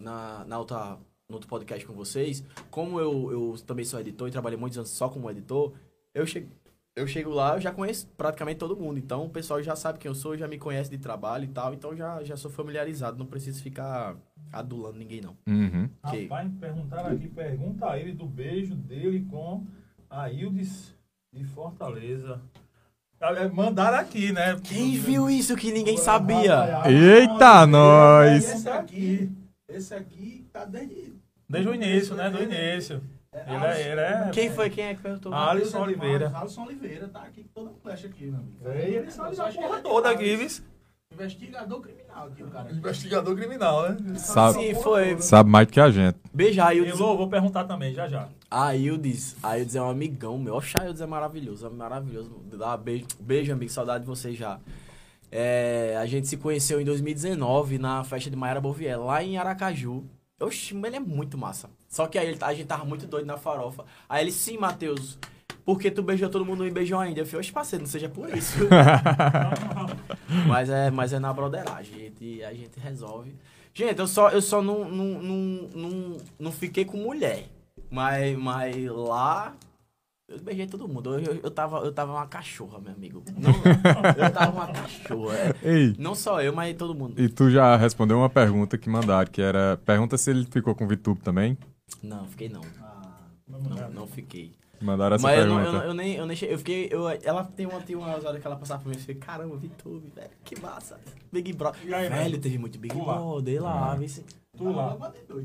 na, na outra, no outro podcast com vocês, como eu, eu também sou editor e trabalhei muitos anos só como editor, eu chego, eu chego lá, eu já conheço praticamente todo mundo. Então o pessoal já sabe quem eu sou, já me conhece de trabalho e tal. Então já, já sou familiarizado, não preciso ficar adulando ninguém, não. Uhum. Ok. Rapaz, perguntaram aqui, pergunta a ele do beijo dele com a Ildes de Fortaleza. É, Mandaram aqui, né? Quem viu isso que ninguém sabia? Eita, nós! Esse aqui, esse aqui tá desde. Desde o início, né? Do início. Ele é. Ele é Quem foi? Quem é que perguntou? Alisson Oliveira. Alisson Oliveira tá aqui com toda a flecha aqui, meu amigo. É, ele sabe que porra é toda aqui, viu? Investigador criminal aqui, o cara. Investigador criminal, né? Sabe, Sim, foi. sabe mais do que a gente. Beijo, Aildes. Elô, vou perguntar também, já já. Aildes. Aildes é um amigão meu. Oxe, Aildes é maravilhoso, é maravilhoso. Dá beijo, beijo, amigo. Saudade de você já. É, a gente se conheceu em 2019 na festa de Maiara Bovier, lá em Aracaju. Oxi, ele é muito massa. Só que aí ele- a gente tava muito doido na farofa. Aí ele, sim, Matheus, porque tu beijou todo mundo e beijou ainda? Eu falei, oxe, parceiro, não seja por isso. mas, é, mas é na broderagem, a gente, a gente resolve. Gente, eu só, eu só não, não, não, não, não fiquei com mulher. Mas, mas lá, eu beijei todo mundo. Eu, eu, eu tava, eu tava uma cachorra, meu amigo. Não, eu tava uma cachorra. É, Ei, Não só eu, mas todo mundo. e tu já respondeu uma pergunta que mandaram, que era... Pergunta se ele ficou com o VTube também. Não, fiquei não. Ah, Não, não fiquei. Mandaram essa Mas eu, não- pergunta. eu, não- eu nem, eu nem cheguei. Eu fiquei. Eu, ela tem uma, tem umas horas que ela passava por mim e eu fiquei, caramba, VTube, velho, que massa. Big Brother. Velho, teve muito Big Tu lá? Brother lá. Ah. Tu lá.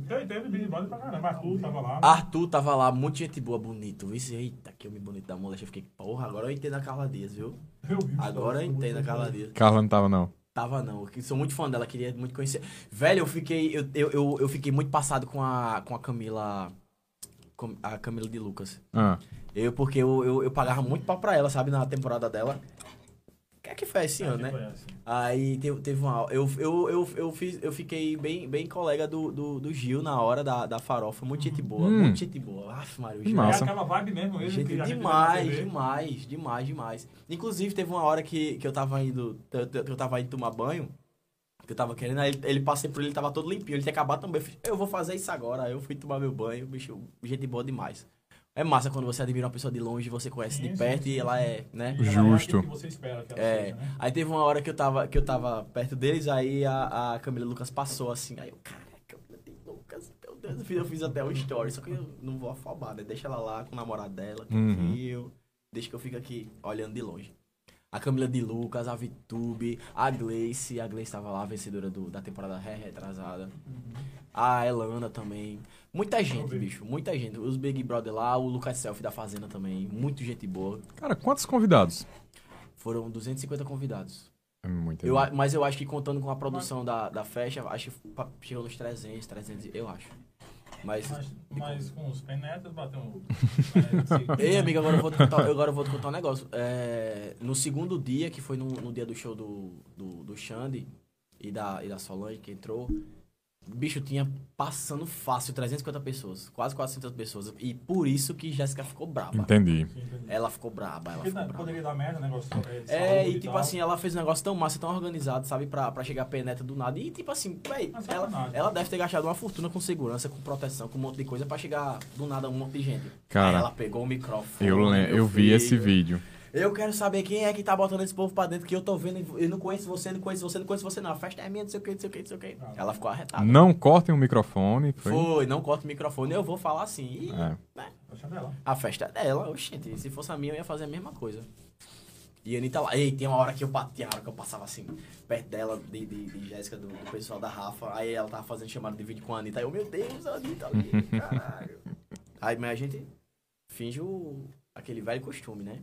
Teve, teve Big Brother pra caramba. Arthur tava lá. Arthur tava lá, muita gente boa, bonito. Se, eita, que homem bonito da moléstia. Eu fiquei, porra, agora eu entendo a Carla Dias, viu? Eu vi. Agora eu entendo a Carla Dias. Carla não tava, não. Tava não, eu sou muito fã dela, queria muito conhecer. Velho, eu fiquei, eu, eu, eu, eu fiquei muito passado com a, com a Camila, com a Camila de Lucas. Ah, Eu, porque eu, eu, eu pagava muito pau pra ela, sabe, na temporada dela. Que é que foi esse ano, né? Aí teve, teve uma. Eu, eu, eu, eu, fiz, eu fiquei bem, bem colega do, do, do Gil na hora da, da farofa. Muito gente boa, Hum. muito gente boa. Aff, Mário, o Que Gil. É massa. aquela vibe mesmo, ele Gente, que demais, demais, demais, demais. Inclusive, teve uma hora que, que eu tava indo. Eu, eu tava indo tomar banho. Que eu tava querendo, aí ele, ele passei por ele, ele tava todo limpinho. Ele tinha acabado também. Eu, eu vou fazer isso agora. Aí eu fui tomar meu banho, bicho, gente boa demais. É massa quando você admira uma pessoa de longe, você conhece Sim, de sim, perto sim, e ela sim. é, né? E ela é Justo. aquilo que você espera que ela É, seja, né? aí teve uma hora que eu tava, que eu tava perto deles, aí a, a Camila Lucas passou assim, aí eu, caraca, Camila de Lucas, meu Deus, eu fiz, eu fiz até um story, só que eu não vou afobar, né? Deixa ela lá com o namorado dela, Uhum. tranquilo, deixa que eu fico aqui olhando de longe. A Camila de Lucas, a Vitube, a Gleice, a Gleice tava lá, vencedora do, da temporada re- retrasada. A Elana também. Muita gente, bicho, muita gente. Os Big Brother lá, o Lucas Selfie da Fazenda também, muito gente boa. cara, quantos convidados? Foram 250 convidados. É muito. Eu, a- mas eu acho que contando com a produção da, da festa, acho que pa- chegou nos 300, 300, eu acho. Mas. Mas, mas com os penetas bateu um. Ei, amigo, agora eu vou te contar, eu agora eu vou te contar um negócio. É, no segundo dia, que foi no, no dia do show do, do, do Xande e da, e da Solange, que entrou, bicho, tinha passando fácil 350 pessoas, quase 400 pessoas. E por isso que Jéssica ficou braba. Entendi. Ela ficou braba, ela ficou braba. poderia dar merda, negócio. É, de É, saúde e tipo tal. assim, ela fez um negócio tão massa, tão organizado, sabe? Pra, pra chegar a penetra do nada. E tipo assim, véi, Mas ela, ela deve ter gastado uma fortuna com segurança, com proteção, com um monte de coisa pra chegar do nada um monte de gente. Cara, Aí ela pegou o microfone. Eu, eu vi filho. esse vídeo. Eu quero saber quem é que tá botando esse povo pra dentro, que eu tô vendo, e eu não conheço você, não conheço você, não conheço você, não. A festa é minha, não sei o que, não sei o que, não sei o que. Ah. Ela ficou arretada. Não cortem o microfone. Foi. Foi, não corta o microfone, eu vou falar assim. E É. Dela. a festa é dela, oxente. Se fosse a minha, eu ia fazer a mesma coisa. E a Anitta lá. Ei, tem uma hora que eu bati, a hora que eu passava assim, perto dela, de, de, de Jéssica, do, do pessoal da Rafa. Aí ela tava fazendo chamada de vídeo com a Anitta. Aí eu, meu Deus, a Anitta ali, caralho. Aí, mas a gente finge o, aquele velho costume, né?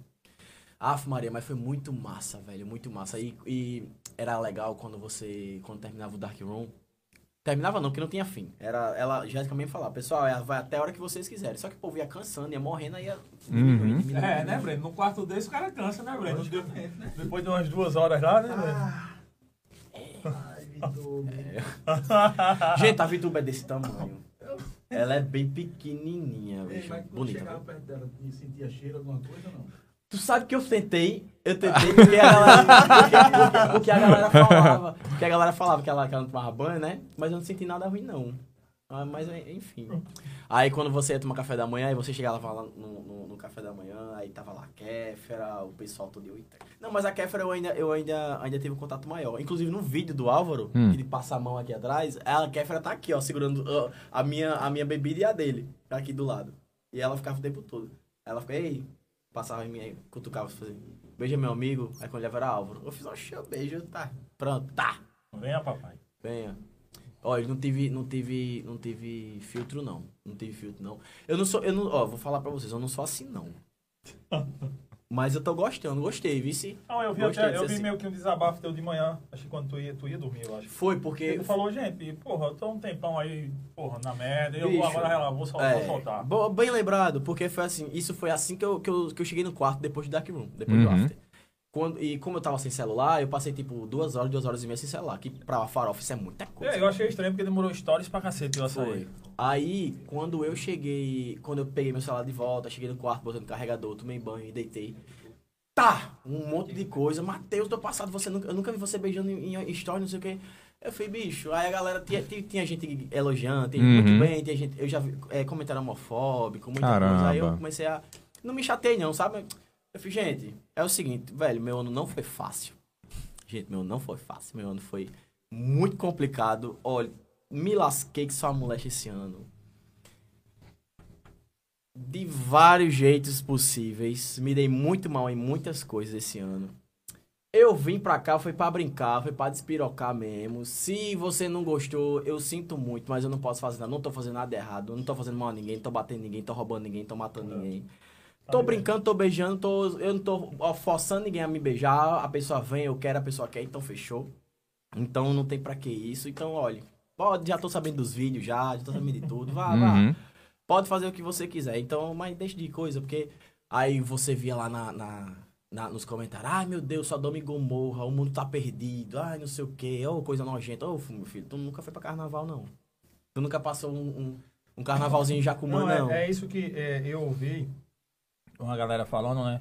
Aff, Maria, mas foi muito massa, velho, muito massa. E, e era legal quando você, quando terminava o Dark Room. Terminava não, porque não tinha fim. Era, ela, Jéssica mesmo falava, pessoal, ela vai até a hora que vocês quiserem. Só que o povo ia cansando, ia morrendo, aí ia diminuindo, Uhum. diminuindo, É, né. Breno? No quarto desse o cara cansa, né, Breno? Depois de umas duas horas lá, né, Breno? Gente, a Vituba é desse tamanho. Ela é bem pequenininha, bicho. Bonita. chegava viu? perto dela e sentia cheiro, alguma coisa, não? Tu sabe que eu tentei, eu tentei porque a galera, porque, porque- a galera falava, porque a galera falava que ela, que ela não tomava banho, né? Mas eu não senti nada ruim, não. Ah, Mas, enfim. Aí quando você ia tomar café da manhã, aí você chegava lá no, no, no café da manhã, aí tava lá a Kéfera, o pessoal todo. Eita. Não, mas a Kéfera eu ainda, eu ainda, ainda tive um contato maior. Inclusive no vídeo do Álvaro, Hum. que ele passa a mão aqui atrás, a Kéfera tá aqui, ó, segurando ó, a, minha, a minha bebida e a dele, tá aqui do lado. E ela ficava o tempo todo. Ela ficava, ei, passava em mim, aí, cutucava, fazia, beija meu amigo, aí quando ele era Álvaro. Eu fiz, oxe, eu beijo, tá, pronto, tá. Venha, papai. Venha. Olha, não tive, não tive, não tive filtro não. Não tive filtro não. Eu não sou, eu não, ó, vou falar pra vocês, eu não sou assim não. Mas eu tô gostando, gostei, vice. Não, eu vi Gostei até, eu vi assim. meio que um desabafo teu de manhã. Acho que quando tu ia, tu ia dormir, eu acho. Foi porque Ele falou, gente, porra, eu tô um tempão aí, porra, na merda. Eu vou agora vou, sol- vou É, soltar. bo- bem lembrado, porque foi assim, isso foi assim que eu, que eu, que eu cheguei no quarto depois do Dark Room, depois do Uhum. After. Quando, e como eu tava sem celular, eu passei tipo duas horas, duas horas e meia sem celular, que pra farofa isso é muita coisa. É, eu achei estranho porque demorou stories pra cacete eu Foi. sair. Aí, quando eu cheguei, quando eu peguei meu celular de volta, cheguei no quarto, botei no carregador, tomei banho e deitei. Tá, um monte de coisa. Matheus, do passado, você nunca, eu nunca vi você beijando em, em story, não sei o quê. Eu falei, bicho, aí a galera, tinha, tinha, tinha gente elogiando, tinha Uhum. muito bem, tinha gente, eu já vi é, comentário homofóbico, muita coisa. Aí eu Caramba. comecei a, não me chatei não, sabe? Eu falei, gente, é o seguinte, velho, meu ano não foi fácil. Gente, meu ano não foi fácil, meu ano foi muito complicado. Olha, me lasquei que só a moleste esse ano. de vários jeitos possíveis. Me dei muito mal em muitas coisas esse ano. Eu vim pra cá, foi pra brincar, foi pra despirocar mesmo. Se você não gostou, eu sinto muito, mas eu não posso fazer nada. Não tô fazendo nada errado, não tô fazendo mal a ninguém, tô batendo ninguém, tô roubando ninguém, tô matando ninguém. Tô brincando, tô beijando, tô, eu não tô forçando ninguém a me beijar. A pessoa vem, eu quero, a pessoa quer, então fechou. Então não tem pra que isso. Então, olha, pode, já tô sabendo dos vídeos já, já tô sabendo de tudo. Vá, vá. Uhum. Pode fazer o que você quiser. Então, mas deixa de coisa, porque aí você via lá na, na- na- nos comentários, ai meu Deus, Sodoma e Gomorra, o mundo tá perdido, ai não sei o que, ô coisa nojenta. Ô, meu filho, tu nunca foi pra carnaval, não. Tu nunca passou um, um, um carnavalzinho em Jacumã, Não, não. é, é isso que é, eu ouvi uma galera falando, né?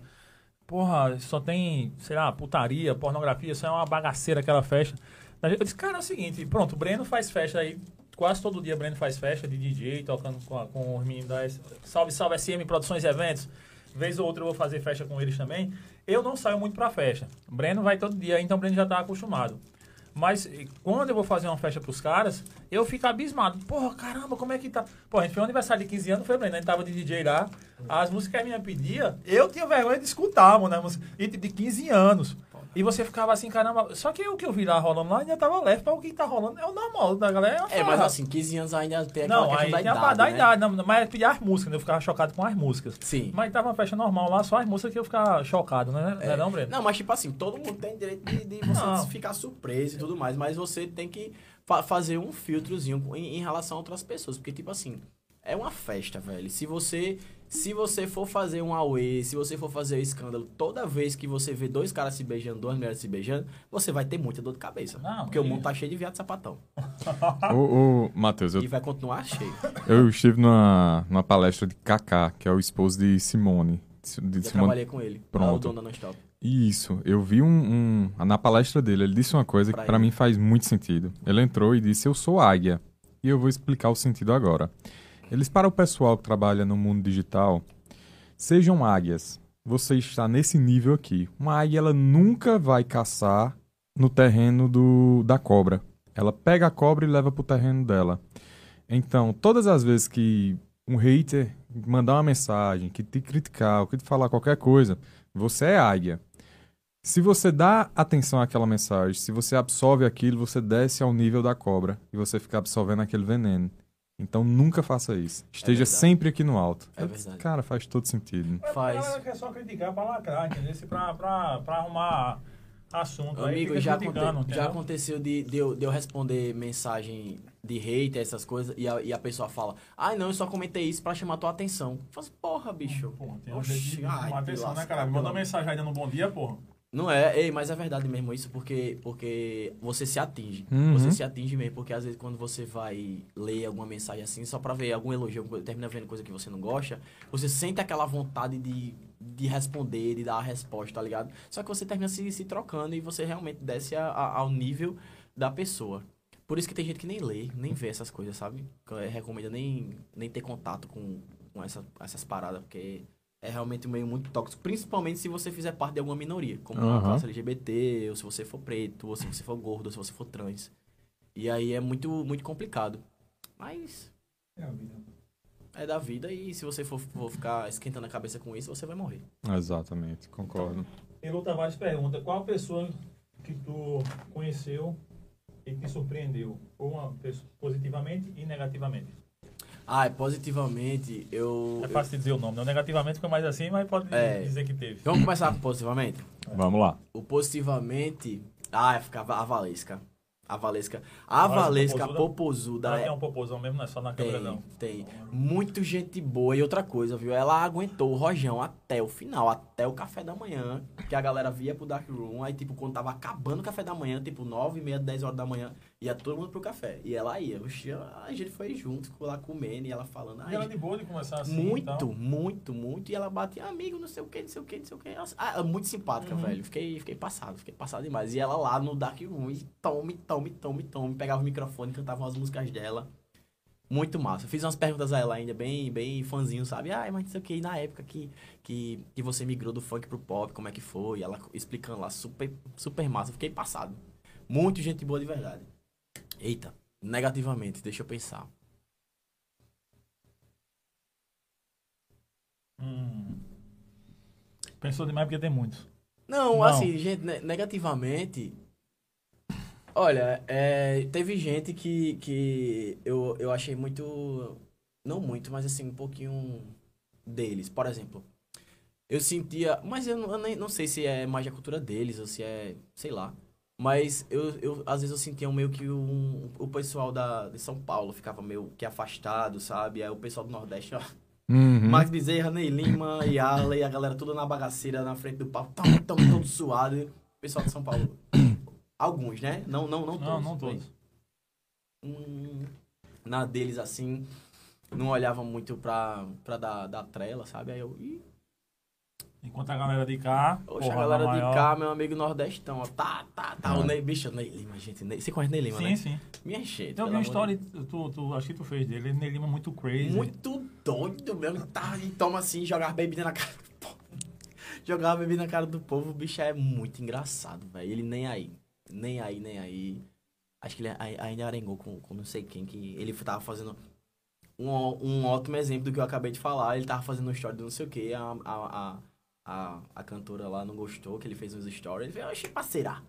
Porra, só tem, sei lá, putaria, pornografia, isso é uma bagaceira aquela festa. Eu disse, cara, é o seguinte, pronto, o Breno faz festa aí, quase todo dia o Breno faz festa de DJ, tocando com, a- com os meninos da Salve, Salve SM Produções e Eventos. Vez ou outra eu vou fazer festa com eles também. Eu não saio muito pra festa. O Breno vai todo dia, então o Breno já tá acostumado. Mas quando eu vou fazer uma festa pros caras, eu fico abismado. Porra, caramba, como é que tá? Pô, a gente foi um aniversário de 15 anos, foi Breno, a gente tava de DJ lá. As músicas que a minha pedia, eu tinha vergonha de escutar, mano, né? E de 15 anos. E você ficava assim, caramba. Só que o que eu vi lá rolando lá ainda tava leve, mas o que tá rolando é o normal da galera. É, mas farra. assim, 15 anos ainda tem aquela Não, questão aí da idade, pra dar né? idade, não, mas pedir as músicas, né? Eu ficava chocado com as músicas. Sim. Mas tava uma festa normal lá, só as músicas que eu ficava chocado, né? É. Não é não, Breno? Não, mas tipo assim, todo mundo tem direito de, de você Não. ficar surpreso e tudo mais, mas você tem que fa- fazer um filtrozinho em, em relação a outras pessoas, porque tipo assim, é uma festa, velho. Se você se você for fazer um auê, se você for fazer um escândalo, toda vez que você vê dois caras se beijando, duas mulheres se beijando, você vai ter muita dor de cabeça. Não, porque o e- mundo tá cheio de viado sapatão. Ô, ô, Matheus, eu, E vai continuar cheio. eu estive numa, numa palestra de Kaká, que é o esposo de Simone. De Já Simone trabalhei com ele. Pronto. O dono da Non-Stop. Isso, eu vi um, um- Na palestra dele, ele disse uma coisa que Pra pra ele. mim faz muito sentido. Ele entrou e disse: Eu sou águia. E eu vou explicar o sentido agora. Eles, para o pessoal que trabalha no mundo digital, sejam águias. Você está nesse nível aqui. Uma águia, ela nunca vai caçar no terreno do, da cobra. Ela pega a cobra e leva pro terreno dela. Então, todas as vezes que um hater mandar uma mensagem, que te criticar, ou que te falar qualquer coisa, você é águia. Se você dá atenção àquela mensagem, se você absorve aquilo, você desce ao nível da cobra e você fica absorvendo aquele veneno. Então nunca faça isso. Esteja verdade. sempre aqui no alto. É verdade. Cara, faz todo sentido. Faz. A galera quer só criticar pra lacrar, entendeu? Se pra, pra, pra arrumar assunto. Amigo, já, aconte- já aconteceu de, de, eu, de eu responder mensagem de hater, essas coisas, e a, e a pessoa fala, ai não, eu só comentei isso pra chamar tua atenção. Eu falo assim, porra, bicho. Pô, tem um Oxi, jeito de ai, atenção, né, cara? Manda mensagem aí dando um bom dia, porra. Não é, ei, mas é verdade mesmo isso, porque, porque você se atinge. Uhum. Você se atinge mesmo, porque às vezes quando você vai ler alguma mensagem assim, só pra ver algum elogio, termina vendo coisa que você não gosta, você sente aquela vontade de, de responder, de dar a resposta, tá ligado? Só que você termina se, se trocando e você realmente desce a- a- ao nível da pessoa. Por isso que tem gente que nem lê, nem vê essas coisas, sabe? Que eu recomendo nem, nem ter contato com, com essa, essas paradas, porque é realmente um meio muito tóxico, principalmente se você fizer parte de alguma minoria, como a Aham. classe LGBT, ou se você for preto, ou se você for gordo, ou se você for trans. E aí é muito, muito complicado. Mas é da vida e se você for, for ficar esquentando a cabeça com isso, você vai morrer. Exatamente, concordo. Elu Tavares pergunta, qual pessoa que tu conheceu e te surpreendeu? Ou uma pessoa positivamente e negativamente? Ah, positivamente, eu. É fácil de dizer o nome, não negativamente fica mais assim, mas pode É. dizer que teve. Vamos começar com positivamente? Vamos lá. O positivamente. Ah, ficava a Valesca. A Valesca. A Valesca Valesca Popozuda? Popozuda. Ela é- tem um popozão mesmo, não é só na câmera, Tem, não. tem. Muito gente boa. E outra coisa, viu? Ela aguentou o Rojão até o final, até o café da manhã. Que a galera via pro Dark Room. Aí, tipo, quando tava acabando o café da manhã, tipo, 9 e meia, 10 horas da manhã, ia todo mundo pro café. E ela ia. Oxi, a gente foi junto, ficou lá comendo e ela falando. E "Ai, ela de boa de começar assim muito, muito, muito. E ela batia, amigo, não sei o que, não sei o que, não sei o que. Ah, muito simpática, Uhum. velho. Fiquei, fiquei passado, fiquei passado demais. E ela lá no Dark Room, e tome, tome, tome, tome. Pegava o microfone, cantava as músicas dela. Muito massa. Fiz umas perguntas a ela ainda, bem, bem fãzinho, sabe? Ah, mas não sei o que, na época que, que, que você migrou do funk pro pop, como é que foi? E ela explicando lá, super, super massa. Fiquei passado. Muito gente boa de verdade. Eita, negativamente, deixa eu pensar. Hum. Pensou demais porque tem muitos. Não, Não. assim, gente, ne- negativamente. Olha, é, teve gente que, que eu, eu achei muito. Não muito, mas assim, um pouquinho deles. Por exemplo, eu sentia. Mas eu, não- eu nem, não sei se é mais da cultura deles ou se é. Sei lá. Mas eu, eu às vezes eu sentia meio que um, o pessoal da, de São Paulo ficava meio que afastado, sabe? Aí o pessoal do Nordeste, ó. Uhum. Max Bezerra, Ney Lima e Arley, a galera toda na bagaceira na frente do palco, tão, tão, todo suado. O pessoal de São Paulo. Alguns, né? Não, não, não todos. Não, não todos. Hum, na deles, assim, não olhava muito pra, pra dar, dar trela, sabe? Aí eu, ih, Enquanto a galera de cá. Oxe, a galera de cá, meu amigo nordestão, ó, tá, tá, tá. Ah. O Ney, bicho, Ney Lima, gente. Ney, você conhece Ney Lima, Sim, né? sim. Minha gente. Tem alguma história, tu, tu, acho que tu fez dele, ele Lima muito crazy. Muito doido mesmo. Tá, e toma assim, jogar bebida na cara do povo. Jogar bebida na cara do povo, o bicho é muito engraçado, velho. Ele nem aí. Nem aí, nem aí. Acho que ele ai- ainda arengou com, com não sei quem, que ele tava fazendo um, um ótimo exemplo do que eu acabei de falar. Ele tava fazendo uma história do não sei o que, a, a, a, a, a cantora lá não gostou, que ele fez uns stories. Ele falou, oxe, parceira.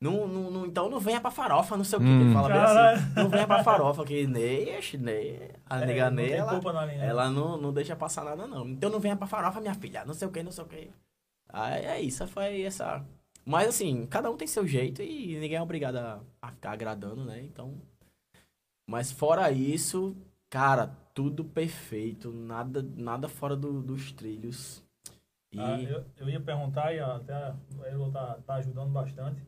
Não, não, não, então não venha pra farofa, não sei o que. Ele Hum. fala bem assim. Não venha pra farofa, que Ney, Ney. A É, nega não Ney, ela, culpa na linha. ela não, não deixa passar nada, não. Então não venha pra farofa, minha filha. Não sei o que, não sei o que. Aí é isso, foi essa. Mas assim, cada um tem seu jeito e ninguém é obrigado a, a ficar agradando, né? Então. Mas fora isso, cara, tudo perfeito. Nada, nada fora do- dos trilhos. E. Ah, eu, eu ia perguntar, e até a Elo tá, tá ajudando bastante,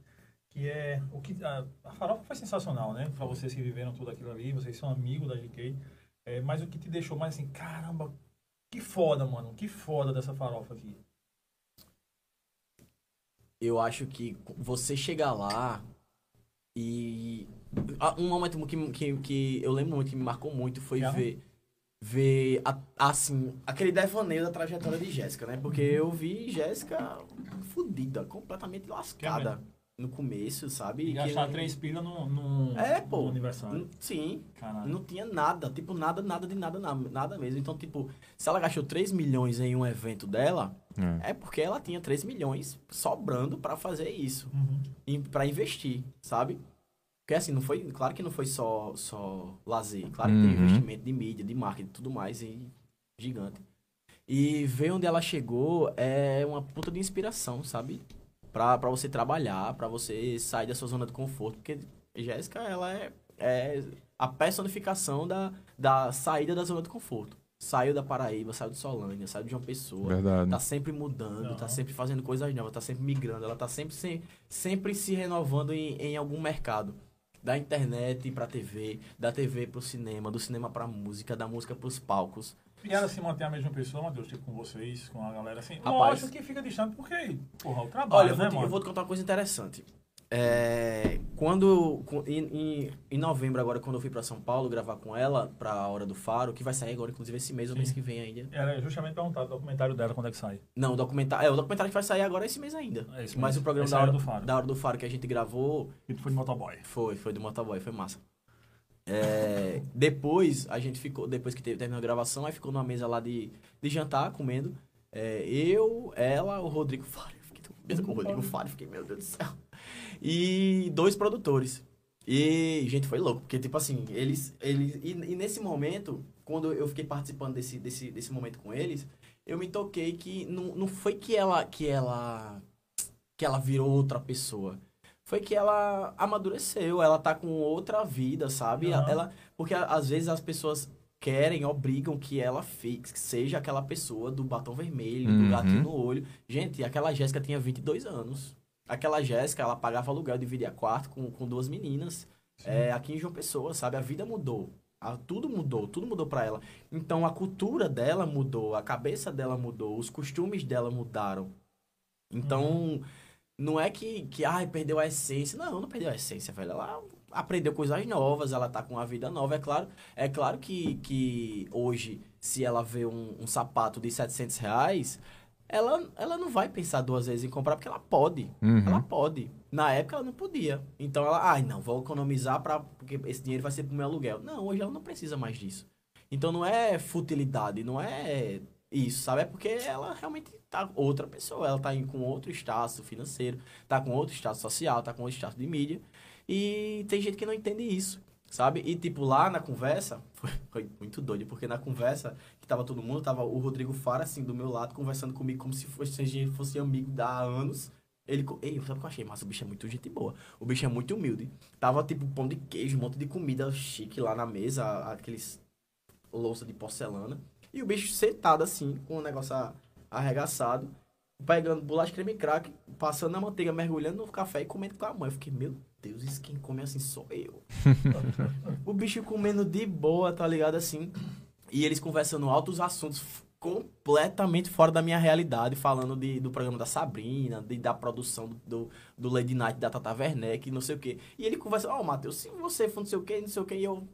que é o que a, a farofa foi sensacional, né? Para vocês que viveram tudo aquilo ali, vocês são amigos da GK. É, mas o que te deixou mais assim, caramba, que foda, mano, que foda dessa farofa aqui. eu acho que você chegar lá e. Um momento que, que, que eu lembro muito, que me marcou muito, foi ver. Ver, a- assim, aquele devaneio da trajetória de Jéssica, né? Porque eu vi Jéssica fodida, completamente lascada no começo, sabe? E Que gastar três pilas no, no, É, pô. no aniversário. Sim, Caralho. não tinha nada, tipo, nada, nada de nada, nada, mesmo. Então, tipo, se ela gastou 3 milhões em um evento dela, É. é porque ela tinha 3 milhões sobrando pra fazer isso Uhum. em- pra investir, sabe? Porque assim, não foi, claro que não foi só, só lazer, claro que teve Uhum. investimento de mídia, de marketing, tudo mais, e gigante. E ver onde ela chegou é uma puta de inspiração, sabe? Pra, pra você trabalhar, pra você sair da sua zona de conforto, porque Jéssica, ela é, é a personificação da, da saída da zona de conforto. Saiu da Paraíba, saiu de Solânia, saiu de João Pessoa, Verdade. tá sempre mudando, tá Aham. sempre fazendo coisas novas, tá sempre migrando, ela tá sempre se, sempre se renovando em, em algum mercado. Da internet pra TV, da TV pro cinema, do cinema pra música, da música pros palcos. E ela se manter a mesma pessoa, Matheus, tipo com vocês, com a galera assim. Rapaz. Lógico que fica distante porque, porra, o trabalho, Olha, eu vou, né, te, mano? eu vou te contar uma coisa interessante. É, quando, em, em, em novembro, agora, quando eu fui pra São Paulo gravar com ela, pra Hora do Faro, que vai sair agora, inclusive, esse mês ou mês que vem ainda. Era justamente perguntar o documentário dela quando é que sai. Não, o documentário, é, o documentário que vai sair agora esse mês ainda. É esse Mas mês. o programa Esse da é hora, do Faro. da Hora do Faro que a gente gravou E tu foi de motoboy. Foi, foi do motoboy, foi massa. É, depois, a gente ficou, depois que teve, terminou a gravação, aí ficou numa mesa lá de, de jantar, comendo. É, eu, ela, o Rodrigo Fário. Fiquei tão com medo com o Rodrigo Fário, fiquei, meu Deus do céu. E dois produtores. E, gente, foi louco, porque, tipo assim, eles. eles e, e nesse momento, quando eu fiquei participando desse, desse, desse momento com eles, eu me toquei que não, não foi que ela, que ela. que ela virou outra pessoa foi que ela amadureceu, ela tá com outra vida, sabe? Aham. Ela, porque às vezes as pessoas querem, obrigam que ela fique, que seja aquela pessoa do batom vermelho, Uhum. do gatinho no olho. Gente, aquela Jéssica tinha 22 anos. Aquela Jéssica, ela pagava aluguel, dividia quarto com, com duas meninas. É, aqui em João Pessoa, sabe? A vida mudou. A- tudo mudou, tudo mudou pra ela. Então a cultura dela mudou, a cabeça dela mudou, os costumes dela mudaram. Então, não é que, que ai, perdeu a essência. Não, não perdeu a essência, velho. Ela aprendeu coisas novas, ela tá com uma vida nova. É claro, é claro que, que hoje, se ela vê um, um sapato de 700 reais, ela, ela não vai pensar duas vezes em comprar, porque ela pode. Uhum. Ela pode. Na época ela não podia. Então ela, ai, não, vou economizar para porque esse dinheiro vai ser pro meu aluguel. Não, hoje ela não precisa mais disso. Então não é futilidade, não é isso, sabe? É porque ela realmente tá outra pessoa, ela tá em- com outro status financeiro, tá com outro status social, tá com outro status de mídia. E tem gente que não entende isso, sabe? E tipo, lá na conversa, foi, foi muito doido, porque na conversa que tava todo mundo, tava o Rodrigo Fara, assim, do meu lado, conversando comigo como se fosse, a gente fosse amigo há anos. Ele, ei, sabe o que eu achei? Massa, o bicho é muito gente boa. O bicho é muito humilde. Tava, tipo, pão de queijo, um monte de comida chique lá na mesa, aqueles louça de porcelana. E o bicho sentado assim, com o negócio arregaçado, pegando bolacha creme crack, passando a manteiga, mergulhando no café e comendo com a mãe. Eu fiquei, meu Deus, isso quem come assim sou eu. o bicho comendo de boa, tá ligado assim? E eles conversando altos assuntos completamente fora da minha realidade, falando de, do programa da Sabrina, de, da produção do, do Lady Night da Tata Werneck, não sei o quê. E ele conversa, ó, Matheus, se você for não sei o quê, não sei o quê, e eu.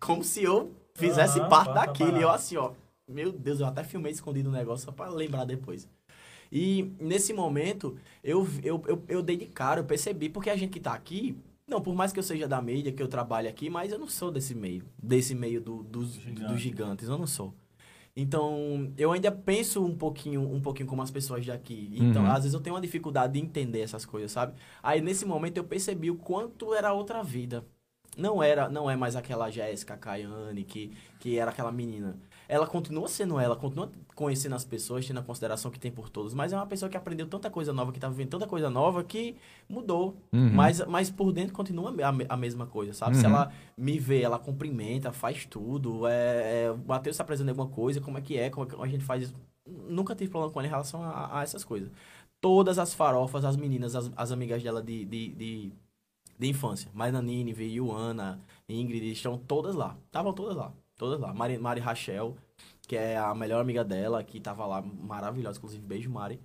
Como se eu fizesse Aham, parte daquilo. E eu assim, ó. Meu Deus, eu até filmei escondido o negócio só pra lembrar depois. E nesse momento, eu, eu, eu, eu dei de cara, eu percebi, porque a gente que tá aqui, não, por mais que eu seja da mídia, que eu trabalhe aqui, mas eu não sou desse meio, desse meio do, dos, Gigante. dos gigantes, eu não sou. Então, eu ainda penso um pouquinho, um pouquinho como as pessoas daqui. Então, Uhum. às vezes eu tenho uma dificuldade de entender essas coisas, sabe? Aí nesse momento eu percebi o quanto era outra vida. Não era, não é mais aquela Jéssica Caiane que, que era aquela menina. Ela continua sendo ela, continua conhecendo as pessoas, tendo a consideração que tem por todos, mas é uma pessoa que aprendeu tanta coisa nova, que tá vivendo tanta coisa nova que mudou. Uhum. Mas, mas por dentro continua a, a mesma coisa, sabe? Se Uhum. ela me vê, ela cumprimenta, faz tudo. É, é, o Matheus está apresentando alguma coisa, como é que é, como, é que a gente faz isso. Nunca tive problema com ela em relação a, a essas coisas. Todas as farofas, as meninas, as, as amigas dela de, de, de, de infância, Marina Nínive, Yuana, Ingrid, estão todas lá. Estavam todas lá. Todas lá. Mari, Mari Rachel, que é a melhor amiga dela, que tava lá, maravilhosa, inclusive, beijo, Mari.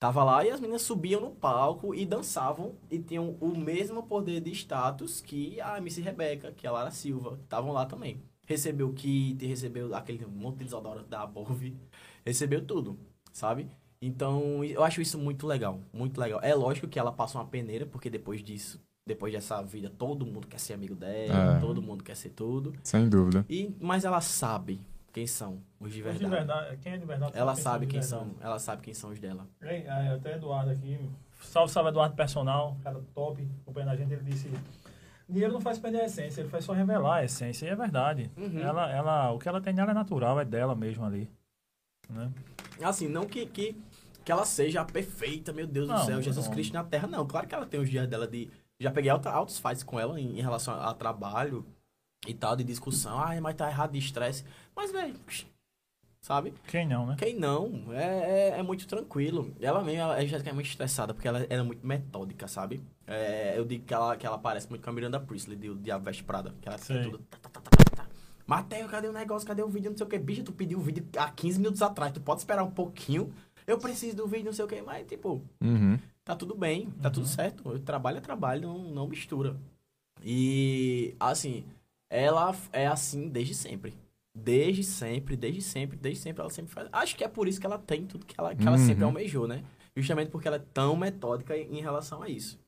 Tava lá e as meninas subiam no palco e dançavam e tinham o mesmo poder de status que a MC Rebeca, que é a Lara Silva. Estavam lá também. Recebeu o kit, recebeu aquele monte de desodorante da Bove, recebeu tudo, sabe? Então, eu acho isso muito legal, muito legal. É lógico que ela passa uma peneira, porque depois disso, depois dessa vida, todo mundo quer ser amigo dela, É. todo mundo quer ser tudo. Sem dúvida. E, mas ela sabe quem são os de verdade. de verdade, quem é de verdade Ela sabe sabe quem verdade. são, ela sabe quem são os dela. Ei, é, até Eduardo aqui. Salve, salve Eduardo Personal, cara top, acompanhando a gente. Ele disse: dinheiro não faz perder a essência, ele faz só revelar a essência. E é verdade. Uhum. Ela, ela, o que ela tem nela é natural, é dela mesmo ali. Né? Assim, não que, que, que ela seja a perfeita, meu Deus Não, do céu, Jesus não. Cristo na Terra, não. Claro que ela tem os dias dela de. Já peguei alta- altos fights com ela em, em relação a, a trabalho e tal, de discussão. Ai, mas tá errado de estresse. Mas, velho, sabe? Quem não, né? Quem não? É, é, é muito tranquilo. Ela mesmo ela é geneticamente estressada, porque ela, ela é muito metódica, sabe? É, eu digo que ela, que ela parece muito com a Miranda Priestley, de, de A Veste Prada. Que ela fica tudo... Tá, tá, tá, tá, tá, tá. Mateus, cadê o negócio? Cadê o vídeo? Não sei o que. Bicho, tu pediu o vídeo há 15 minutos atrás. Tu pode esperar um pouquinho. Eu preciso do vídeo, não sei o que. Mas, tipo, Uhum. tá tudo bem, tá tudo certo. Eu trabalho é trabalho, não, não mistura. E, assim, ela é assim desde sempre. Desde sempre, desde sempre, desde sempre ela sempre faz. Acho que é por isso que ela tem tudo que ela, que ela Uhum. sempre almejou, né? Justamente porque ela é tão metódica em em relação a isso.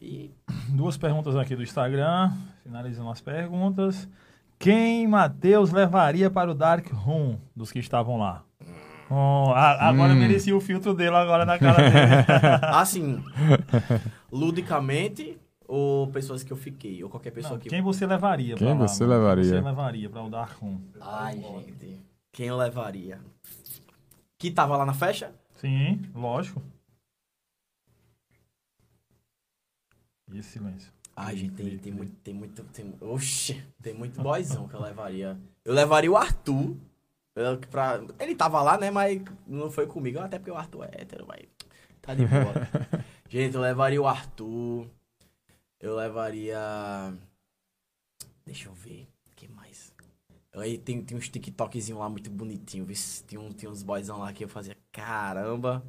E Duas perguntas aqui do Instagram, finalizando as perguntas. Quem Matheus levaria para o Dark Room dos que estavam lá? Oh, a- agora eu Hum. mereci o filtro dele agora na cara dele. assim, ludicamente, ou pessoas que eu fiquei, ou qualquer pessoa Não, que. quem você levaria Quem pra lá, você mano? levaria? Quem você levaria para o Dark Room? Ai, gente. Quem eu levaria? Que tava lá na festa? Sim, lógico. E esse silêncio. Ai, gente, tem, tem muito, tem muito, tem, oxe, tem muito boyzão que eu levaria. Eu levaria o Arthur, eu- pra, ele tava lá, né, mas não foi comigo, até porque o Arthur é hétero, mas tá de boa. gente, eu levaria o Arthur, eu levaria, deixa eu ver, o que mais? Aí tem, tem uns TikTokzinhos lá muito bonitinho? Tem, um, tem uns boyzão lá que eu fazia, caramba...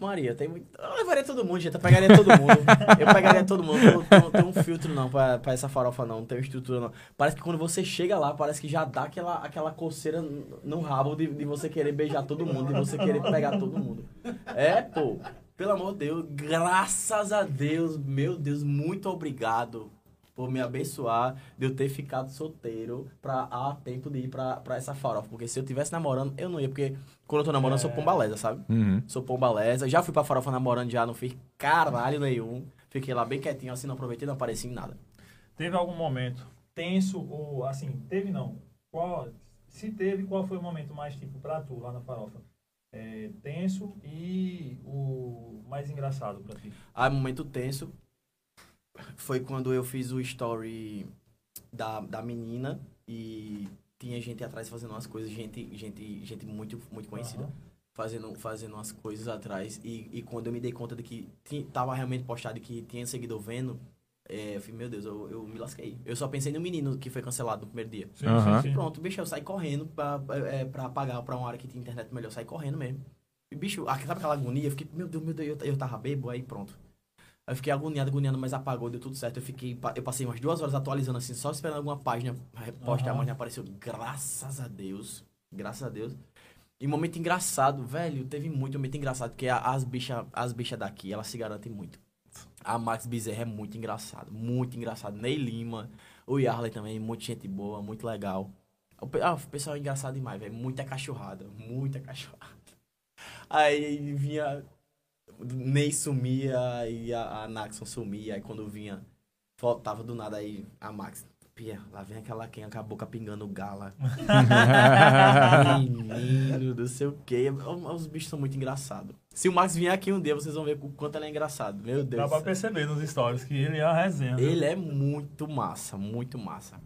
Maria, tem muito. Eu levaria todo mundo, gente. Eu pegaria todo mundo. Eu pegaria todo mundo. Não, não tem um filtro, não, pra, pra essa farofa, não. Não tem estrutura, não. Parece que quando você chega lá, parece que já dá aquela, aquela coceira no rabo de, de você querer beijar todo mundo, de você querer pegar todo mundo. É, pô. Pelo amor de Deus, graças a Deus, meu Deus, muito obrigado por me abençoar de eu ter ficado solteiro pra a tempo de ir pra, pra essa farofa. Porque se eu tivesse namorando, eu não ia. Porque quando eu tô namorando, eu sou É. pombalesa, sabe? Uhum. Sou pombalesa. Já fui pra farofa namorando, já não fiz caralho nenhum. Fiquei lá bem quietinho, assim, não aproveitei, não apareci em nada. Teve algum momento tenso ou assim, teve não? Qual, se teve, qual foi o momento mais tipo pra tu lá na farofa? É, tenso e o mais engraçado pra ti. Aí, momento tenso foi quando eu fiz o story da, da menina e tinha gente atrás fazendo umas coisas, gente, gente, gente muito, muito conhecida. Aham. Fazendo, fazendo umas coisas atrás. E, e quando eu me dei conta de que tinha, tava realmente postado e que tinha seguidor vendo, é, eu falei, meu Deus, eu, eu me lasquei. Eu só pensei no menino que foi cancelado no primeiro dia. Sim, Aham. sim, sim. Pronto, bicho, eu saí correndo pra, é, pra pagar pra uma área que tinha internet melhor. Eu saí correndo mesmo. E, bicho, sabe aquela agonia? Eu fiquei, meu Deus, meu Deus, eu, eu tava bebo, aí pronto. Aí eu fiquei agoniado, agoniado, mas apagou, deu tudo certo. Eu fiquei, eu passei umas duas horas atualizando assim, só esperando alguma página postar, Aham. mas não apareceu. Graças a Deus. Graças a Deus. E momento engraçado, velho, teve muito momento engraçado, porque as bichas as bicha daqui, elas se garantem muito. A Max Bezerra é muito engraçado, muito engraçado. Ney Lima, o Yarley também, muita gente boa, muito legal. Ah, o pessoal é engraçado demais, velho. Muita cachorrada, muita cachorrada. Aí vinha. Ney sumia e a, a Naxon sumia. Aí quando vinha, voltava do nada aí a Max. Pia, lá vem aquela quem com a boca pingando gala. Menino do sei o quê. Os bichos são muito engraçados. Se o Max vier aqui um dia, vocês vão ver o quanto ele é engraçado. Meu Deus. Dá pra perceber nos stories que ele é a resenha. viu? Ele é muito massa, muito massa.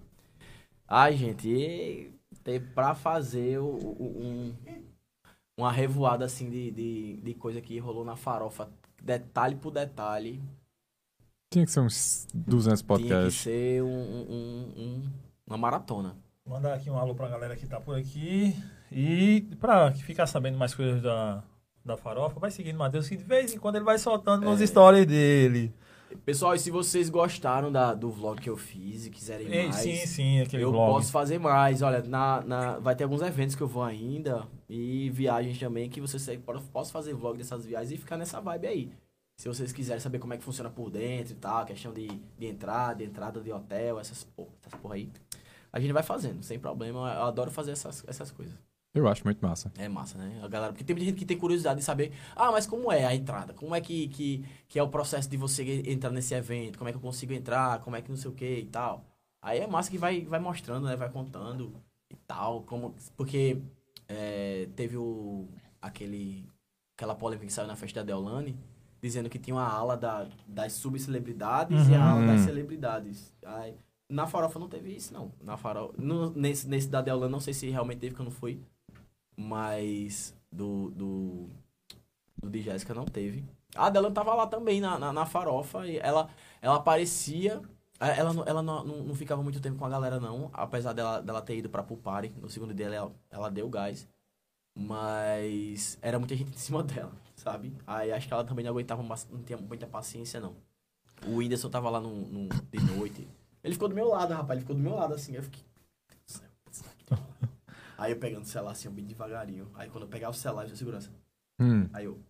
Ai, gente, e tem pra fazer o- o- um, uma revoada assim de, de, de coisa que rolou na farofa, detalhe por detalhe, Tinha que ser uns 200 tinha que podcasts. ser um, um- um- uma maratona. Mandar aqui um alô pra galera que tá por aqui. E pra ficar sabendo mais coisas da, da farofa, vai seguindo o Matheus, que de vez em quando ele vai soltando nos É. stories dele. Pessoal, e se vocês gostaram da, do vlog que eu fiz e quiserem Ei, mais, sim, sim, aquele eu vlog. posso fazer mais. Olha, na, na, vai ter alguns eventos que eu vou ainda e viagens também que vocês posso fazer vlog dessas viagens e ficar nessa vibe aí. Se vocês quiserem saber como é que funciona por dentro e tal, questão de, de entrada, entrada de hotel, essas, por- essas porra aí, a gente vai fazendo, sem problema. Eu adoro fazer essas, essas coisas. Eu acho muito massa. É massa, né? A galera, porque tem muita gente que tem curiosidade de saber, ah, mas como é a entrada? Como é que, que, que é o processo de você entrar nesse evento? Como é que eu consigo entrar? Como é que não sei o que e tal? Aí é massa que vai, vai mostrando, né? Vai contando e tal. Como, porque é, teve o, aquele, aquela polêmica que saiu na festa da Deolane, dizendo que tinha uma ala da, das subcelebridades e a ala das Uhum. celebridades. Aí, na farofa não teve isso, não. Na farofa, no, nesse, nesse da Deolane, não sei se realmente teve, que eu não fui. Mas do, do, do de Jéssica não teve. A dela tava lá também na, na, na farofa e ela, ela aparecia. Eh, Ela, não, ela não, não, não ficava muito tempo com a galera, não. Apesar dela, dela ter ido pra Pulpari. No segundo dia ela, ela deu gás. Mas era muita gente em cima dela, sabe? Aí acho que ela também não aguentava, não tinha muita paciência, não. O Whindersson tava lá no, no, de noite. Ele ficou do meu lado, rapaz. Ele ficou do meu lado, assim. Eu fiquei... Aí eu pegando o celular, assim, bem devagarinho. Aí quando eu pegava o celular, eu tinha segurança. Hum. Aí eu...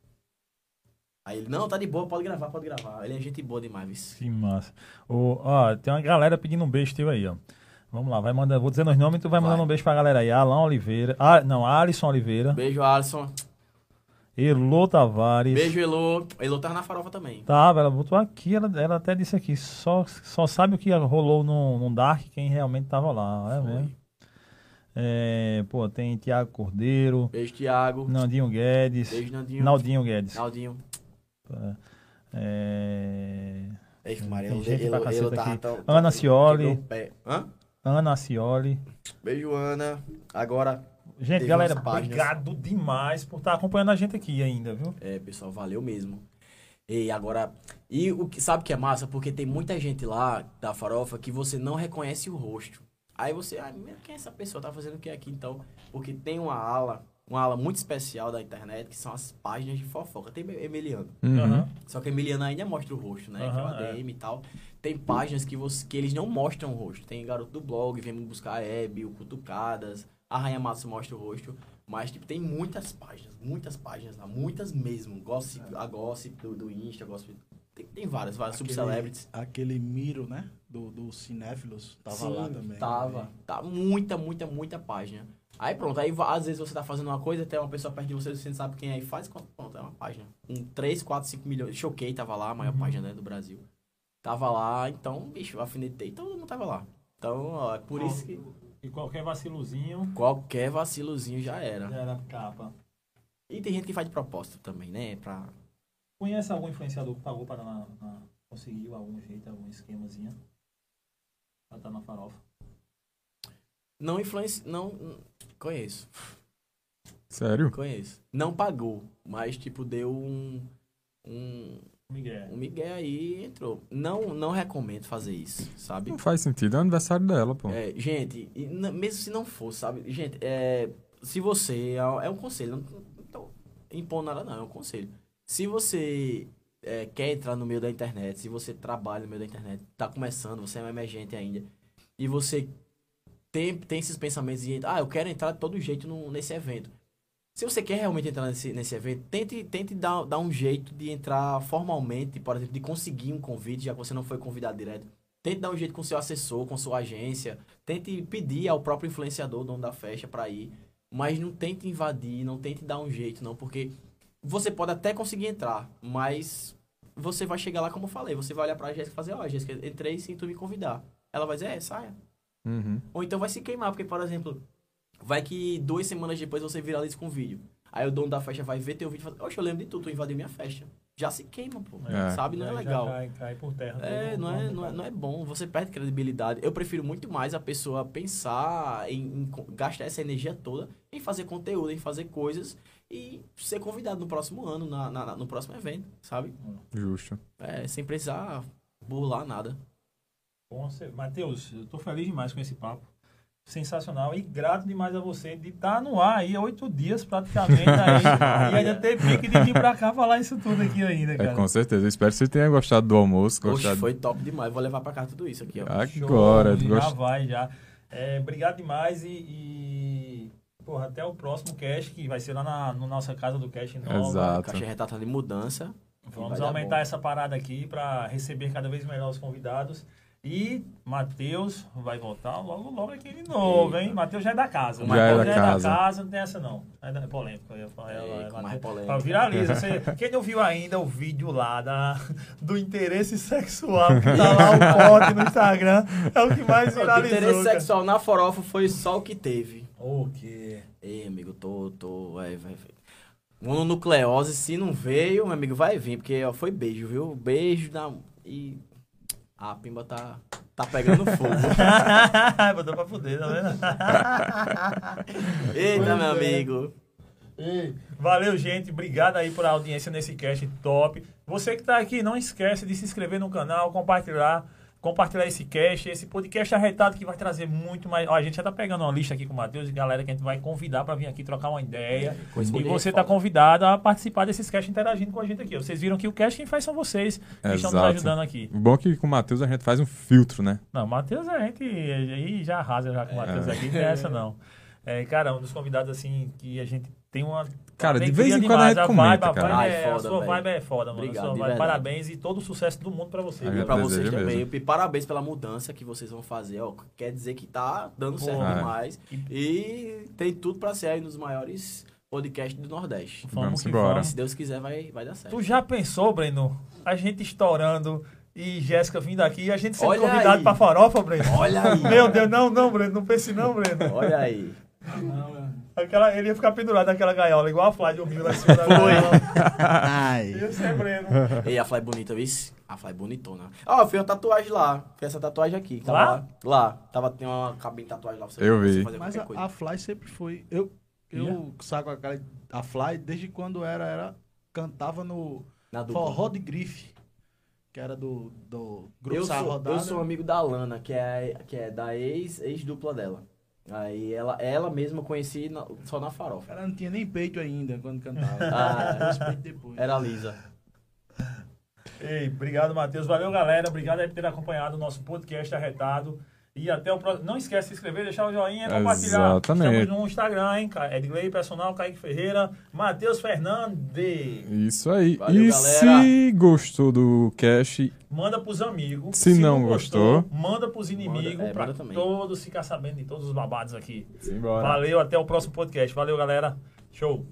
Aí ele, não, tá de boa, pode gravar, pode gravar. Ele é gente boa demais, viu? Que massa. Ô, ó, tem uma galera pedindo um beijo teu aí, ó. Vamos lá, vai mandando, vou dizendo os nomes e tu vai, Vai. mandando um beijo pra galera aí. Alan Oliveira. Ah, não, Alisson Oliveira. Beijo, Alisson. Elô Tavares. Beijo, Elô. Elô tava na farofa também. Tava, ela botou aqui, ela, ela até disse aqui, só, só sabe o que rolou no, no Dark quem realmente tava lá, é mesmo. É, pô, tem Tiago Cordeiro, Beijo, Thiago. Nandinho Guedes, Beijo, Nandinho. Naldinho Guedes. Naldinho. É, Beijo, Maria. Tem gente pra caceta aqui. tão- Ana Cioli. Ana Acioli. Beijo, Ana. Agora, Gente, galera, obrigado demais por estar acompanhando a gente aqui ainda, viu? É, pessoal, valeu mesmo. E agora, e o que sabe o que é massa? Porque tem muita gente lá da farofa que você não reconhece o rosto. Aí você, ah, quem é essa pessoa? Tá fazendo o que aqui então? Porque tem uma ala, uma ala muito especial da internet, que são as páginas de fofoca. Tem Emiliano. Uhum. Só que Emiliano ainda mostra o rosto, né? que é o Aham, é. ADM e tal. Tem páginas que, você, que eles não mostram o rosto. Tem garoto do blog, vem buscar a Hebe, o Cutucadas, a Rainha Massa mostra o rosto. Mas, tipo, tem muitas páginas, muitas páginas lá, muitas mesmo. Gossip, a Gossip do, do Insta, Gossip Tem, tem várias, várias Aquele- subcelebrities. Aquele Miro, né? Do, do Cinéfilos, tava Sim, lá também. Tava. Tá muita, muita, muita página. Aí pronto, aí às vezes você tá fazendo uma coisa, tem uma pessoa perto de você, você não sabe quem é e faz, pronto, é uma página. Com 3, 4, 5 milhões. Choquei, tava lá, a maior página né, do Brasil. Tava lá, então, bicho, eu alfinetei, todo mundo tava lá. Então, ó, é por isso que E qualquer vacilozinho qualquer vacilozinho já era. já era capa. E tem gente que faz de propósito também, né? Pra... Conhece algum influenciador que pagou para na, na- conseguir algum jeito, algum esquemazinho? Pra estar na farofa. Não influencia. Não. Conheço. Sério? Conheço. Não pagou, mas, tipo, deu um. Um, Miguel. um Miguel aí e entrou. Não, não recomendo fazer isso, sabe? Não faz sentido, é o aniversário dela, pô. É, gente, e mesmo se não for, sabe? Gente, é, se você. É, é um conselho, não, não tô impondo nada, não, é um conselho. Se você é, quer entrar no meio da internet, se você trabalha no meio da internet, tá começando, você é um emergente ainda, e você tem, tem esses pensamentos de, ah, eu quero entrar de todo jeito no, nesse evento. Se você quer realmente entrar nesse, nesse evento, tente, tente dar, dar um jeito de entrar formalmente, por exemplo, de conseguir um convite, já que você não foi convidado direto. Tente dar um jeito com seu assessor, com sua agência. Tente pedir ao próprio influenciador, dono da festa, para ir. Mas não tente invadir, não tente dar um jeito, não, porque você pode até conseguir entrar, mas você vai chegar lá, como eu falei, você vai olhar pra Jéssica e fazer, ó, Jéssica, entrei sem tu me convidar. Ela vai dizer, é, saia. Uhum. Ou então vai se queimar, porque, por exemplo, vai que duas semanas depois você viraliza com um vídeo. Aí o dono da festa vai ver teu vídeo e fala, oxe, eu lembro de tu, tu invadiu minha festa. Já se queima, pô. É. Sabe? Não é já legal. Cai, cai por terra. É, não é, não, é, não é bom. Você perde credibilidade. Eu prefiro muito mais a pessoa pensar em, em gastar essa energia toda em fazer conteúdo, em fazer coisas e ser convidado no próximo ano, na, na- na- no próximo evento, sabe? Justo. É, sem precisar burlar nada. Bom, você- Matheus, eu tô feliz demais com esse papo. Sensacional e grato demais a você de estar no ar aí oito dias praticamente aí, e ainda ter pique de vir pra cá falar isso tudo aqui ainda, É, cara. com certeza. Eu espero que você tenha gostado do almoço. Oxe, Gostado... foi top demais. Vou levar pra cá tudo isso aqui, ó. Agora. Show, gost- Já vai, já. É, obrigado demais e, e, porra, até o próximo cast, que vai ser lá na, na nossa casa do cast nova. Exato. Caixa retratada de mudança. Vamos aumentar essa parada aqui para receber cada vez melhor os convidados. E Matheus vai voltar logo, logo aqui de novo, hein? Matheus já é da casa. Já Matheus é da casa. não tem essa não. É, da- é polêmico. Eu ia falar, é, é, é polêmico. Viraliza. Você, quem não viu ainda o vídeo lá da, do interesse sexual, que tá lá o pote no Instagram, é o que mais O viralizou. interesse cara. sexual na farofa foi só o que teve. O quê? Ei, amigo, tô, tô, vai, vai, vai. Mononucleose, se não veio, meu amigo, vai vir, porque ó, foi beijo, viu? Beijo na... e a pimba tá, tá pegando fogo. Botou pra fuder, tá vendo? Eita, meu amigo. Ei, Valeu, gente. Obrigado aí por a audiência nesse cast top. Você que tá aqui, não esquece de se inscrever no canal, compartilhar, compartilhar esse cast, esse podcast arretado que vai trazer muito mais. Ó, a gente já tá pegando uma lista aqui com o Matheus e galera que a gente vai convidar para vir aqui trocar uma ideia. Coisa E você tá convidado a participar desses casts interagindo com a gente aqui. Vocês viram que o cast quem faz são vocês que estão nos Exato. ajudando aqui. Bom é que com o Matheus a gente faz um filtro, né? Não, o Matheus a gente aí já arrasa já com o Matheus É. aqui, não tem essa não. É, cara, um dos convidados assim que a gente tem uma Cara, de vez em quando a demais. gente comenta, vibe, cara. Ai, é, foda, a sua vibe é foda, mano. Obrigado, A vibe, parabéns e todo o sucesso do mundo pra você. A gente pra vocês também. mesmo. E parabéns pela mudança que vocês vão fazer. Ó, quer dizer que tá dando certo demais. E tem tudo pra ser aí nos maiores podcasts do Nordeste. Vamos embora. Se Deus quiser, vai, vai dar certo. Tu já pensou, Breno? A gente estourando e Jéssica vindo aqui e a gente sendo Olha convidado aí. pra farofa, Breno? Olha aí. Meu Deus, não, não, Breno, não pense não, Breno. Olha aí. Aquela, ele ia ficar pendurado naquela gaiola, igual a Fly dormiu lá em cima da gaiola. Ai. Ia ser Breno. Ei, a Fly bonita, viu? A Fly bonitona. Ó, eu fiz uma tatuagem lá. Fiz essa tatuagem aqui. Tava Lá? lá? Lá. Tava, tem uma cabine de tatuagem lá. pra Você Eu vi. fazer Mas a, coisa. a Fly sempre foi. Eu, eu Ia? saco a cara. A Fly, desde quando era, era cantava no. Forró de Grife, que era do, do Grupo Eu sou, Rodada. eu sou amigo da Lana, que é, que é da ex, ex-dupla dela. Aí ela, ela mesma eu conheci na- só na farofa. Ela não tinha nem peito ainda quando cantava. Ah. Era a Lisa. Ei, obrigado, Matheus. Valeu, galera. Obrigado aí por ter acompanhado o nosso podcast arretado. E até o próximo. Não esquece de se inscrever, deixar o joinha, compartilhar. Exatamente. Estamos no Instagram, hein? Ca- Edgley Personal, Kaique Ferreira, Matheus Fernandes. Isso aí. Valeu, e galera. se gostou do cast, Manda pros amigos. Se não gostou, manda pros inimigos Manda- é, pra manda todos ficar sabendo de todos os babados aqui. simbora. Valeu, até o próximo podcast. Valeu, galera. Show.